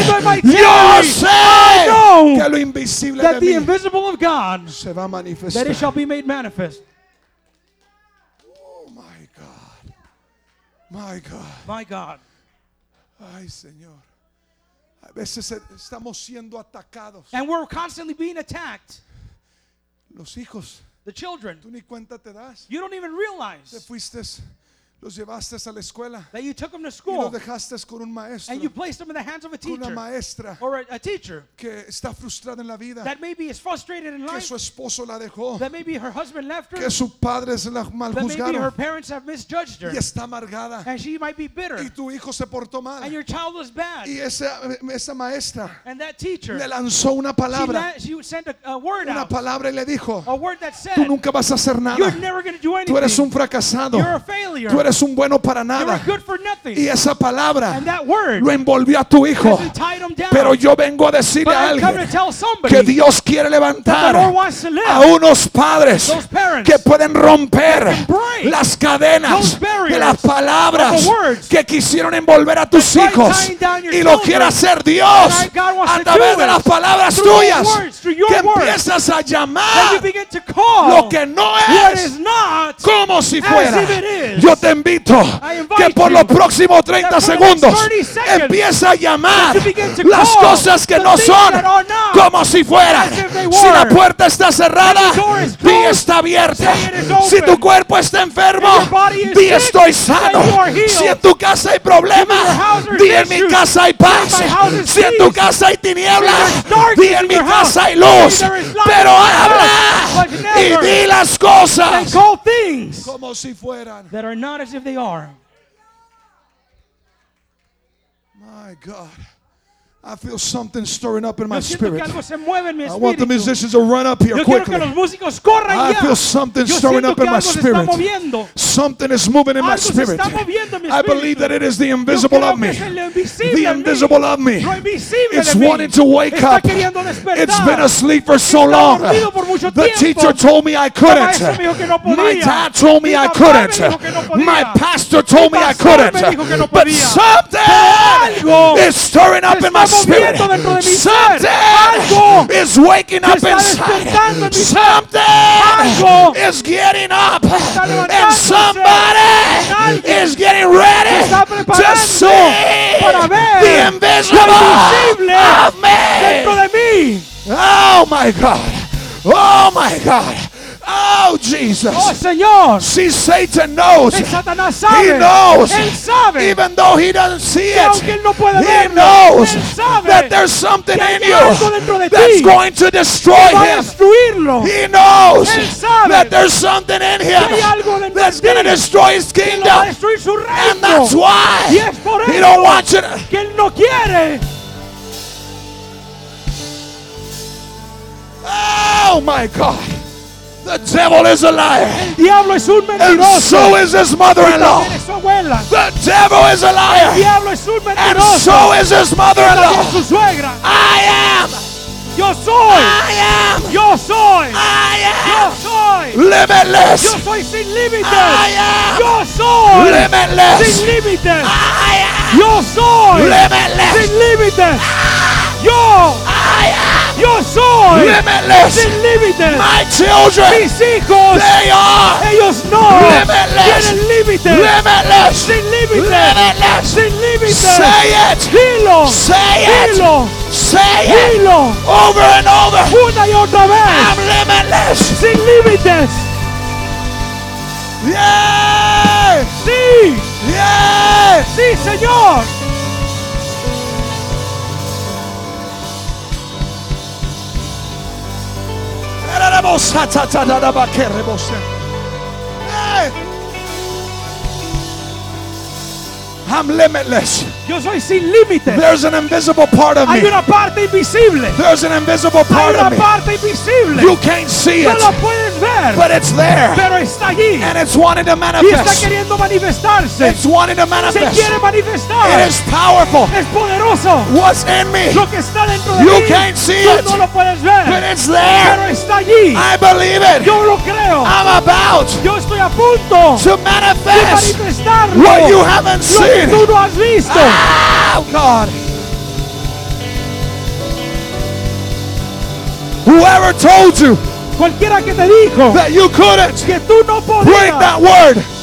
Yo sé que lo invisible de mí se va a manifestar. Oh my God, my God, My God. Ay Señor. A veces eh, estamos siendo atacados. And we're constantly being attacked. Los hijos, The children. tú ni cuenta te das. You don't even Te realize fuiste, los llevaste a la escuela that you took them to y los school. dejaste con un maestro, and you placed them in the hands of a con una teacher maestra or a, a teacher que está frustrada en la vida, that maybe is frustrated in que life, su esposo la dejó, that maybe her husband left her, que sus padres la that maybe her maljuzgaron parents have misjudged her, y está amargada and she might be bitter, y tu hijo se portó mal and your child was bad, y esa, esa maestra and that teacher, le lanzó una she, palabra, la- she sent a, a word una out, palabra y le dijo, a word that tú said, nunca vas a hacer nada, you're never going to do tú eres un anything, fracasado, you're a failure, tú eres un bueno para nada. y esa palabra lo envolvió a tu hijo. down. Pero yo vengo a decirle a alguien que Dios quiere levantar a unos padres que pueden romper las cadenas de las palabras que quisieron envolver a tus hijos. y lo quiere hacer Dios a través de las palabras tuyas. que empiezas a llamar lo que no es como si fuera. Yo te invito que por los próximos 30 that for the segundos next 30 seconds empieza a llamar las cosas que no son como si fueran. Si la puerta está cerrada, di está abierta. Si tu cuerpo está enfermo, di estoy sano. Si en tu casa hay problemas, di en mi casa hay paz. Si en tu casa hay tinieblas, di en mi casa hay luz. Pero habla y di las cosas como si fueran. That are not as if they are. My God. I feel something stirring up in my Yo siento que spirit. algo se mueve en mi I want the espíritu. musicians to run up here Yo quiero que quickly. los músicos corran I ya. feel something Yo stirring siento up que in my algo se está spirit. moviendo. Something is moving in my Algo se spirit. está moviendo en mi I espíritu. believe that it is the Yo invisible creo of que me. es el invisible The en mí. invisible of me. Lo invisible It's de mí. wanting to wake Está up. queriendo despertar. It's been asleep for so Está long. dormido por mucho The tiempo. teacher told me I maestra me dijo que no couldn't. My podía. dad told me Mi I papá me dijo que no couldn't. podía. My pastor told me Mi I pastor me dijo que couldn't. no But podía. something algo is stirring up se in my está spirit. dentro de mi. Something Algo is waking up inside. en. Something Algo is getting up. And somebody is getting ready to see para ver the invisible of me. dentro de mí. Oh my God. Oh my God. Oh Jesus. Oh Señor, See, Satan knows. el Satanás He knows. él sabe Even though he doesn't see it, aunque él no puede he verlo, knows él sabe that there's something in you de that's going to destroy him. destruirlo. He knows Él sabe that there's something in him that's going to destroy his que lo va a kingdom. And that's why Y es por he don't want you to. que él no quiere. Oh my God. The devil is a liar. Diablo es un mentiroso. And so is his mother-in-law. También su abuela. The devil is a liar. diablo es un mentiroso. And so is his mother-in-law. su suegra. I am. Yo soy. I am. Yo soy. I am. Yo soy. Limitless. Yo soy sin límites. I am. Yo soy Limitless. sin límites. I am. Yo soy Limitless. sin límites. Yo, I. yo soy Limitless. sin límites. My children. Mis hijos, They are. ellos no Limitless. tienen límites. Limitless. Sin límites. Limitless. Sin límites. Say it. Dilo. Say it. Dilo. Say it. Dilo. Over and over. Una y otra vez. I'm limitless. Sin límites. Yes. Sí. Yes. Sí, Señor. Hey. I'm limitless. Yo soy sin límites. There's an invisible part of Hay me. una parte invisible. There's an invisible Hay part una of me. parte invisible. You can't see No it, puedes ver. but it's there. Pero está allí. And it's wanting to manifest. Y está queriendo manifestarse. It's wanting to manifest. Se quiere It manifestar. is powerful. Es poderoso. What's in me? Lo que está dentro de You mí. can't see tú it, no lo puedes ver. but it's Pero there. está allí. I believe it. Yo lo creo. I'm about Yo estoy a punto to de manifest manifestarlo. what you haven't Lo seen. Has visto. Oh God. Whoever told you Cualquiera que te dijo that you couldn't que tú no break that word.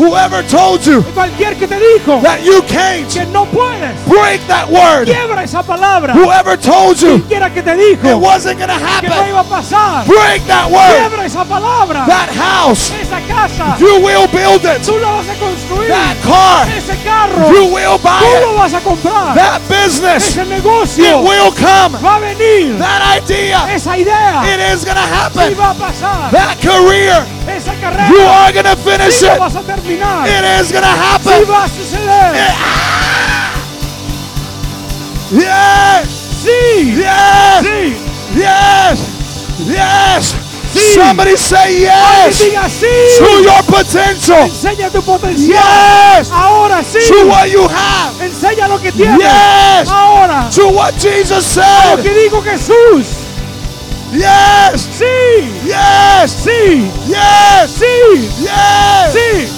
Whoever told you Cualquier que te dijo that you can't que no puedes. break that word. Quiebra esa palabra. Whoever told you Cualquiera que te it wasn't going to que no happen. iba a pasar. Break that word. Quiebra esa palabra. That house, Esa casa. you will build it. Tú la vas a construir. That car, Ese carro. you will buy Tú lo it. vas a comprar. That business, Ese it will come. va a venir. That idea, Esa idea it is going to sí happen. va a pasar. That career, Esa you are to finish sí it. vas a terminar. It is going to Sí happen. va a suceder. Eh, ah. Yes, Sí. yes, Sí. yes, yes. Sí. Somebody say yes diga sí. to your potential. Enseña tu potencial. Yes Ahora sí. to what you have. Enseña lo que tienes. Yes Ahora. to what Jesus Lo said. que dijo Jesús. Yes, Sí. yes, Sí. yes, Sí. yes. Sí.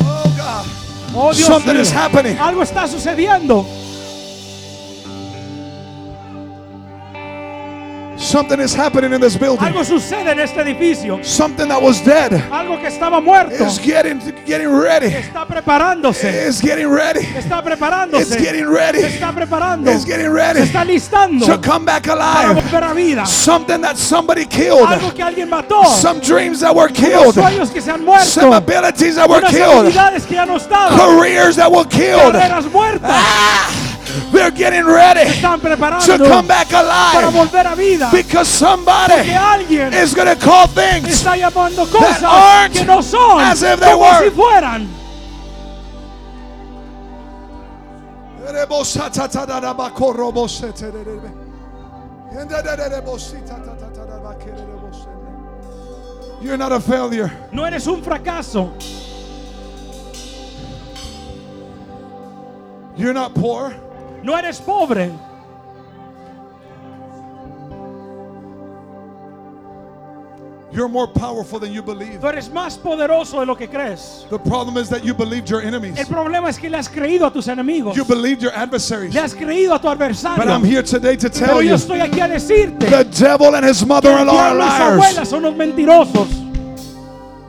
Oh God, Oh, Dios something mío. is happening. Algo está sucediendo. Something is happening in this building. Algo sucede en este edificio. Something that was dead Algo que estaba muerto. is getting getting ready. Está preparándose. Is getting ready. Está It's preparándose. getting ready. Está preparando. It's getting Se ready está listando to come back alive. para volver a vida. Something that somebody killed. Algo que alguien mató. Some dreams that were killed. sueños que se han muerto. Some abilities that were Unas killed. habilidades que ya no estaban. Careers that were killed. Carreras muertas. Ah, they're getting ready to come back alive because somebody is going to call things that aren't que no son as if they were. si. You're not a failure. No eres un fracaso. You're not poor. No eres pobre. You're more powerful than you believe. Tú eres más poderoso de lo que crees. The problem is that you believed your enemies. El problema es que le has creído a tus enemigos. You believed your adversaries. Le has creído a tu But I'm here today to tell Pero yo you estoy aquí a decirte the devil and his mother-in-law are diablo y su liars. son mentirosos.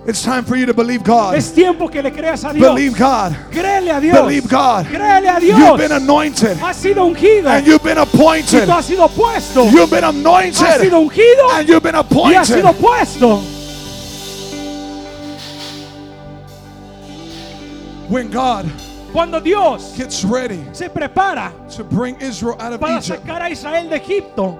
It's time for you to believe God. Es tiempo que le creas a Dios. Believe God. Créele a Dios. Believe God. Créele a You've been anointed Has sido ungido. and you've been Y appointed. tú has sido puesto. You've been Has sido anointed ungido. and you've been Y has sido appointed. puesto. When God Cuando Dios gets ready se prepara to bring Israel out of para Egypt, sacar a Israel de Egipto,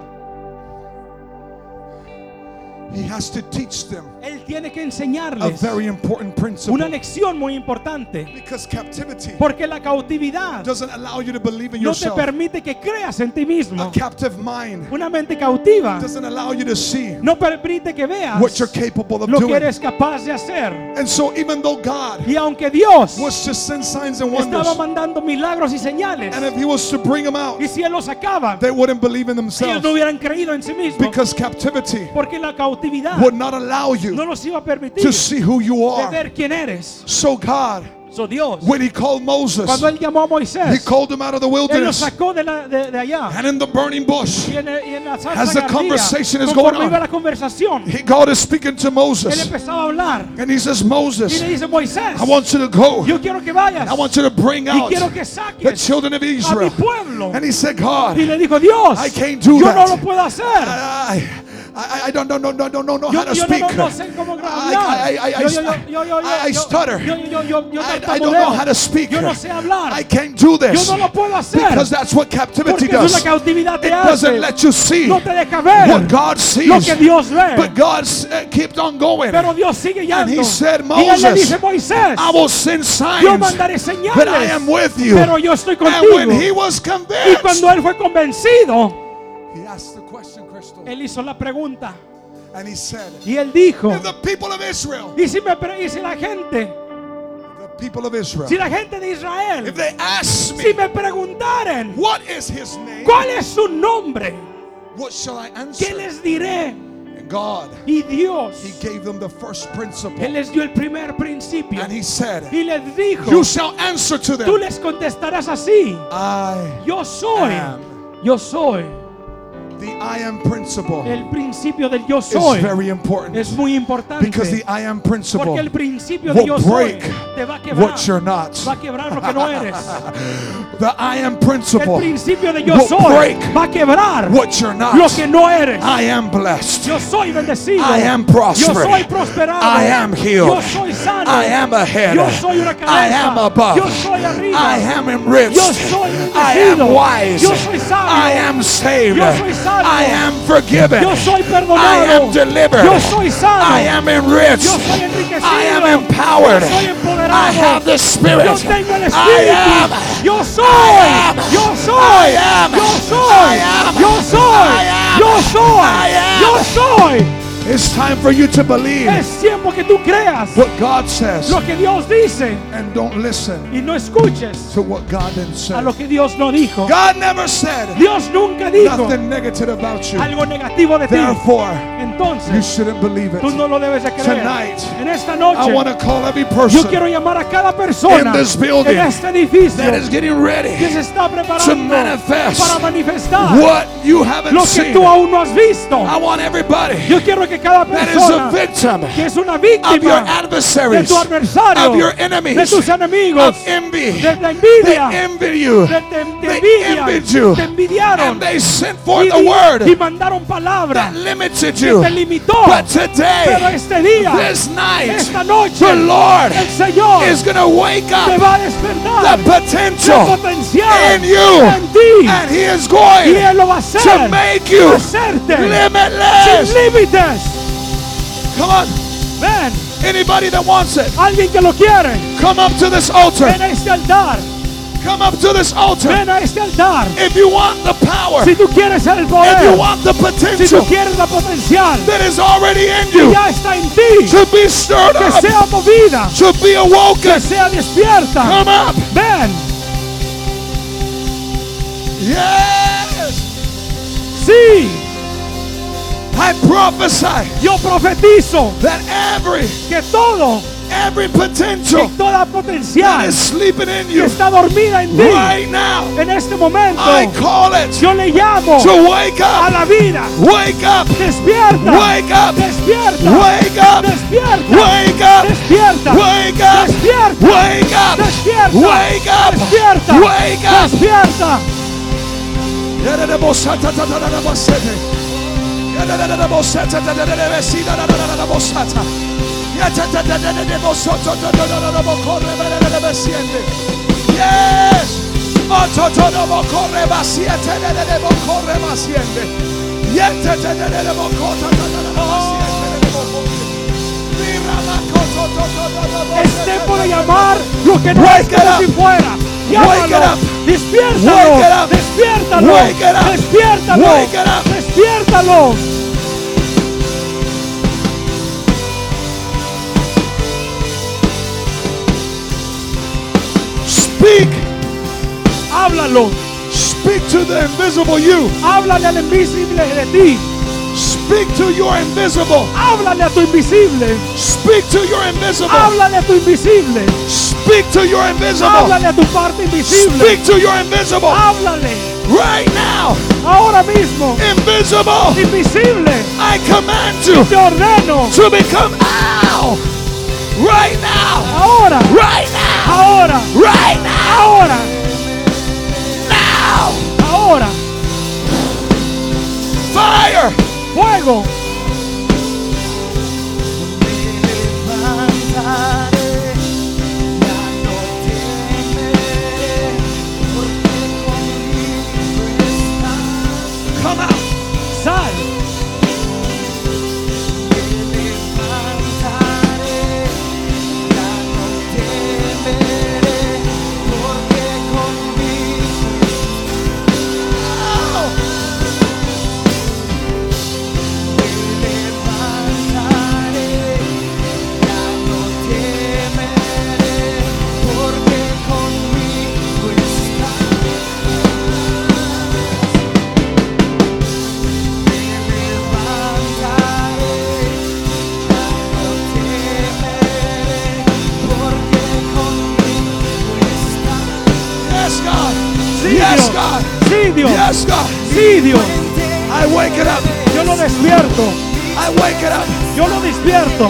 he has to teach them Él tiene que a enseñarles very important una principle. lección muy importante. Because captivity Porque la cautividad doesn't allow you to believe in no te yourself. permite que creas en ti A mismo. captive mind Una mente cautiva doesn't allow you to see no permite que veas what you're capable of lo que doing. eres capaz de hacer. And so, even though God Y aunque Dios was to send signs and wonders, estaba mandando milagros y señales, and if He was to bring them out, y si Él los sacaba, they wouldn't believe in ellos themselves no hubieran creído en sí mismos. because captivity Porque la cautividad would not allow you no los iba a permitir to see who you de are. ver quién eres. So, God, So Dios, when He called Moses, cuando Él llamó a He called him out of the wilderness sacó de, la- de- de allá. and in the burning bush. En, en As the conversation is going on, iba la conversación, He, God is speaking to Él Moses, hablar and He says, Moses, dice, Moisés, I want you to go. yo quiero que vayas I want you to bring out quiero que the children of Israel. pueblo. And he said, God, Y le dijo, Dios, I can't do that. no lo puedo hacer. I, I, I don't, don't, don't, don't, don't know Yo, how to yo speak. no, no, no sé cómo I. I, I, I, Yo- yo- yo- yo- yo- I, I stutter. Yo, yo, yo, yo I, don't know how to speak. Yo no sé hablar. I can't do Yo this. no lo puedo hacer. Because that's what captivity Porque does. la cautividad te It doesn't let you see No te deja ver what God lo sees. que Dios ve. But God uh, kept on going. Pero Dios sigue And he said, y él le Moses, dice, Moisés, I will send yo signs, mandaré señales. but I am with you. Pero yo estoy And when he was Y convinced, cuando él fue convencido, he asked the question, él hizo la pregunta. and he said, Y él dijo, the people of Israel, y si, me, y si la gente, the people of Israel, si la gente de Israel, if they ask si me, me preguntaren, what is his name? ¿cuál es su nombre? What shall I ¿Qué answer? les diré? And God, Y Dios, he gave them the first Él principle. les dio el primer principio. And he said, Y les dijo, You shall answer to tú them, les contestarás así. I Yo soy, am. yo soy. The I am principle El principio del yo is very important es muy importante. because the I am principle Porque el principio de will yo soy break te va a quebrar. what you're not. Va a quebrar lo que no eres. The I am El principle principio de yo will soy break va a quebrar what you're lo not. que no eres. I am blessed. Yo soy bendecido. I am Yo soy prosperado. I am healed. Yo soy sano. I am ahead. Yo soy una cabeza. I am above. Yo soy arriba. I am enriched. Yo soy I am wise. Yo soy sabio. I am saved. Yo soy salvo. I am forgiven. Yo soy I perdonado. am delivered. Yo soy sano. I am enriched. Yo soy enriquecido. I am empowered. Yo soy empoderado. I have the Spirit. Yo tengo el I espíritu. am. Yo soy. I am. Yo soy. I am. Yo soy. I am. Yo soy. I am. Yo soy. I am. Yo soy. It's time for you to believe Es tiempo que tú creas what God says lo que Dios dice and don't listen y no escuches to what God didn't a say. lo que Dios no dijo. God never said Dios nunca dijo nothing negative about you. algo negativo de ti. Therefore, you shouldn't believe it. tú no lo debes de creer. Tonight, En esta I want to call every yo person quiero llamar a cada persona In this building en este edificio that is getting que ready se está to manifest para manifestar what you haven't lo que seen. tú aún no has visto. I want everybody Yo quiero que de cada persona que es una víctima de tu adversario, de tus enemigos, de la envidia, te envidiaron y, mandaron palabra que te limitó. Pero este día, esta noche, el Señor te va a despertar el potencial en ti. Y Él lo va a hacer, limitless, sin límites. Come on. Ven, Anybody that wants it, alguien que lo quiere, come up to this altar. ven a este altar, Come up to this altar. ven a este altar. If you want the power, Si tú quieres el if you want the si tú potential quieres la potencial. That is already in que you. ya está en ti, to be stirred que up, sea movida, to be awoken, que sea despierta. come up. Ven, Yes. sí, I prophesy Yo profetizo that every que todo, every que potential toda that potencial is sleeping in que you está dormida en ti, right now, en este momento, I call it yo le llamo to wake a up, la vida. wake up, Despierta. wake up, Despierta. wake up, Despierta. wake up, Despierta. wake up, Despierta. wake up, Despierta. wake up, Despierta. wake up. Despierta. Yes. Corre de corre. Yete de Es tiempo de llamar lo que no Wake es fuera. Wake it Llámalo. up. Despiértalo. Wake it up. Despiértalo. Wake it up. Despiértalo. Wake it up. Despiértalo. Speak. Háblalo. Speak to the invisible you. Háblale al invisible de ti. Speak to your invisible. Háblale a tu invisible. Speak to your invisible. Háblale a tu invisible. Speak to your invisible. Háblale a tu parte invisible. Speak to your invisible. Háblale. Right now. Ahora mismo. Invisible. Invisible. I command you Te ordeno. to become out. Right now. Ahora. Right now. Ahora. Right now. Ahora. Now. Ahora. Fire. Fuego. Sí, Dios. I wake it up. Yo lo despierto. I wake it up. Yo lo despierto.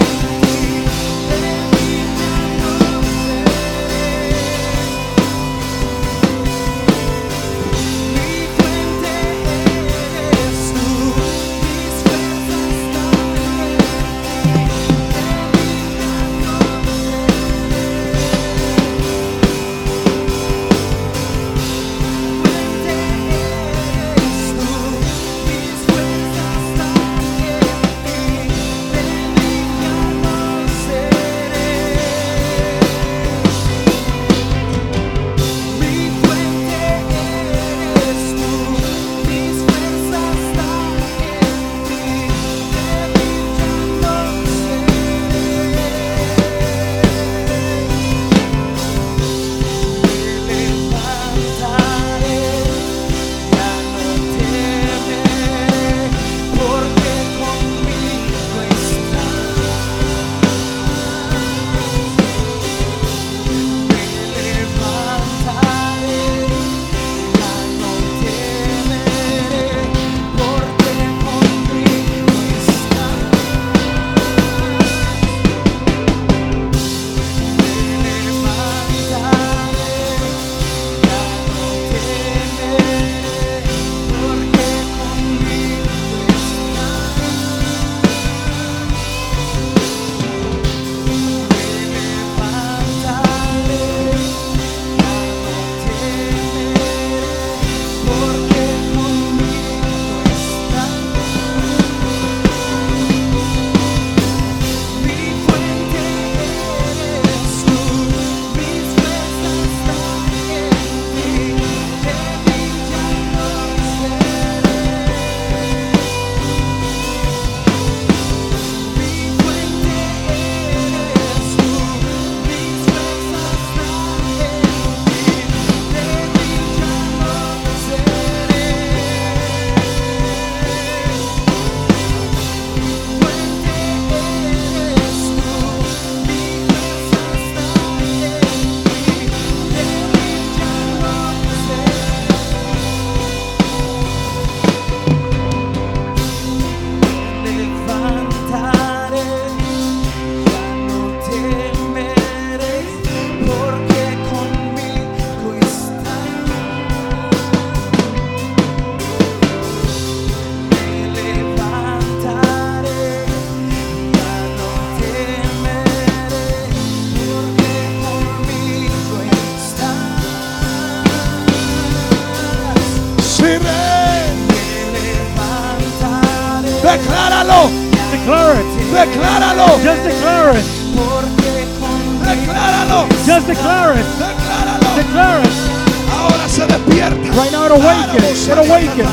It awakens.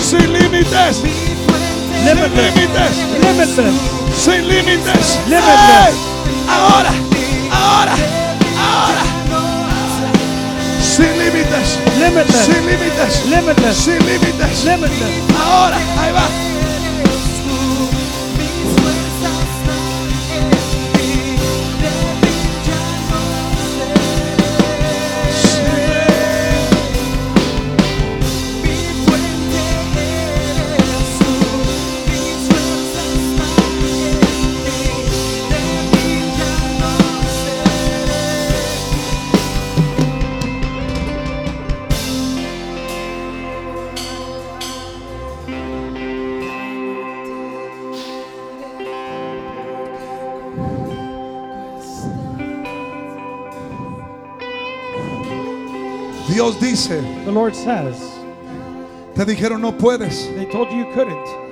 Sin límites. Límites. Limitless. Sin límites. Limitless. ¡Ey! Ahora. Ahora. Ahora. Sin límites. Limitless. Sin límites. Limitless. Sin límites. Limitless. Ahora. Ahí va. Dice, The Lord says, te dijeron no puedes. they told you you couldn't.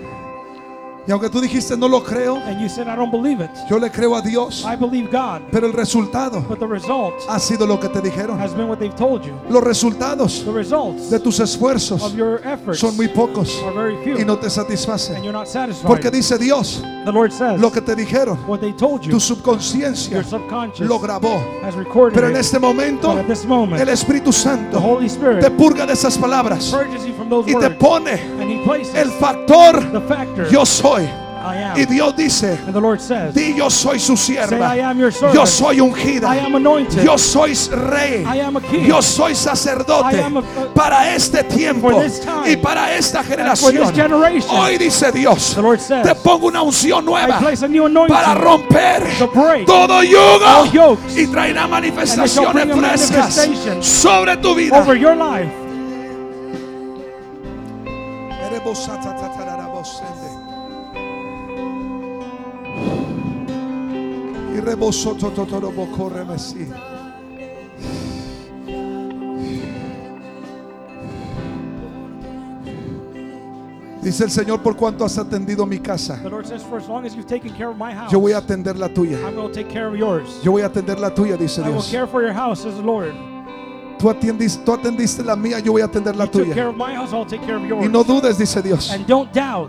Y aunque tú dijiste no lo creo, And you said, I don't believe it. yo le creo a Dios. I believe God. Pero el resultado But the result ha sido lo que te dijeron. has been what they've told you. Los resultados The results de tus esfuerzos of your efforts son muy pocos are very few. y no te And satisfacen. you're not satisfied. Porque dice Dios, the Lord says, lo que te dijeron, what they told you, tu subconsciencia your subconscious lo grabó. has recorded Pero en it. este momento, But at this moment, el Espíritu the Santo Holy Spirit te purga de esas palabras purges you from those y te words. pone and He places el factor the factor, yo soy. Y Dios dice, and the Lord says, di yo soy su sierva. Yo soy ungida. I am anointed. Yo soy rey. I am a king. Yo soy sacerdote I am a- para este tiempo time. y para esta generación. Hoy dice Dios, The Lord says, te pongo una unción nueva para romper todo yugo yokes y traerá manifestaciones frescas sobre tu vida. over your life. Y rebosó tototorobo, córreme, sí. Dice el Señor, por cuanto has atendido mi casa, The Lord says, for as long as you've taken care of my house, yo voy a atender la tuya. Yo voy a atender la tuya, dice Dios. Tú, atiendiste, tú atendiste la mía, yo voy a atender la tuya. Y no dudes, dice Dios.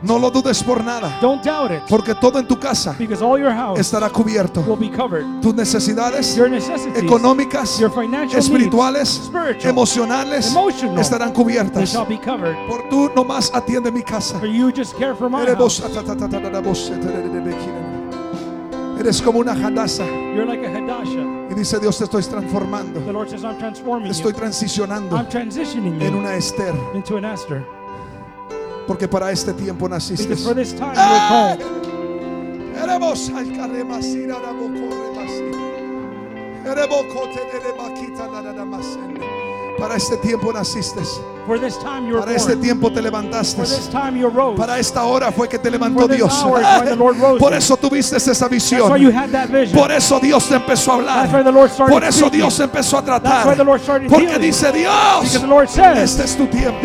No lo dudes por nada, Don't doubt it. porque todo en tu casa estará cubierto. will be covered. Tus necesidades económicas, espirituales, emocionales estarán cubiertas. Por tú nomás atiende mi casa. Eres como una jadaza. You're like a Hadasha. Y dice Dios, te estoy transformando. The Lord says, I'm transforming estoy transicionando I'm transitioning en una Esther. into an Esther. Porque para este tiempo naciste. Because for this time damasende. Para este tiempo naciste. For this time you were Para este born. tiempo te levantaste. For this time you. Para esta hora fue que te levantó Dios. Por eso tuviste esa visión. Por eso Dios te empezó a hablar. Por eso. Dios empezó a tratar. Porque dice Dios, este es tu tiempo.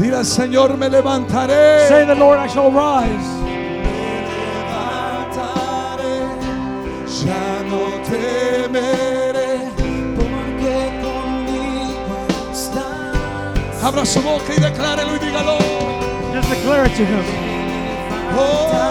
Dile Señor, me levantaré. Say the Lord, I shall rise. Ya no temeré. Abra su boca y declárelo y dígalo. Just declare it to him. Oh,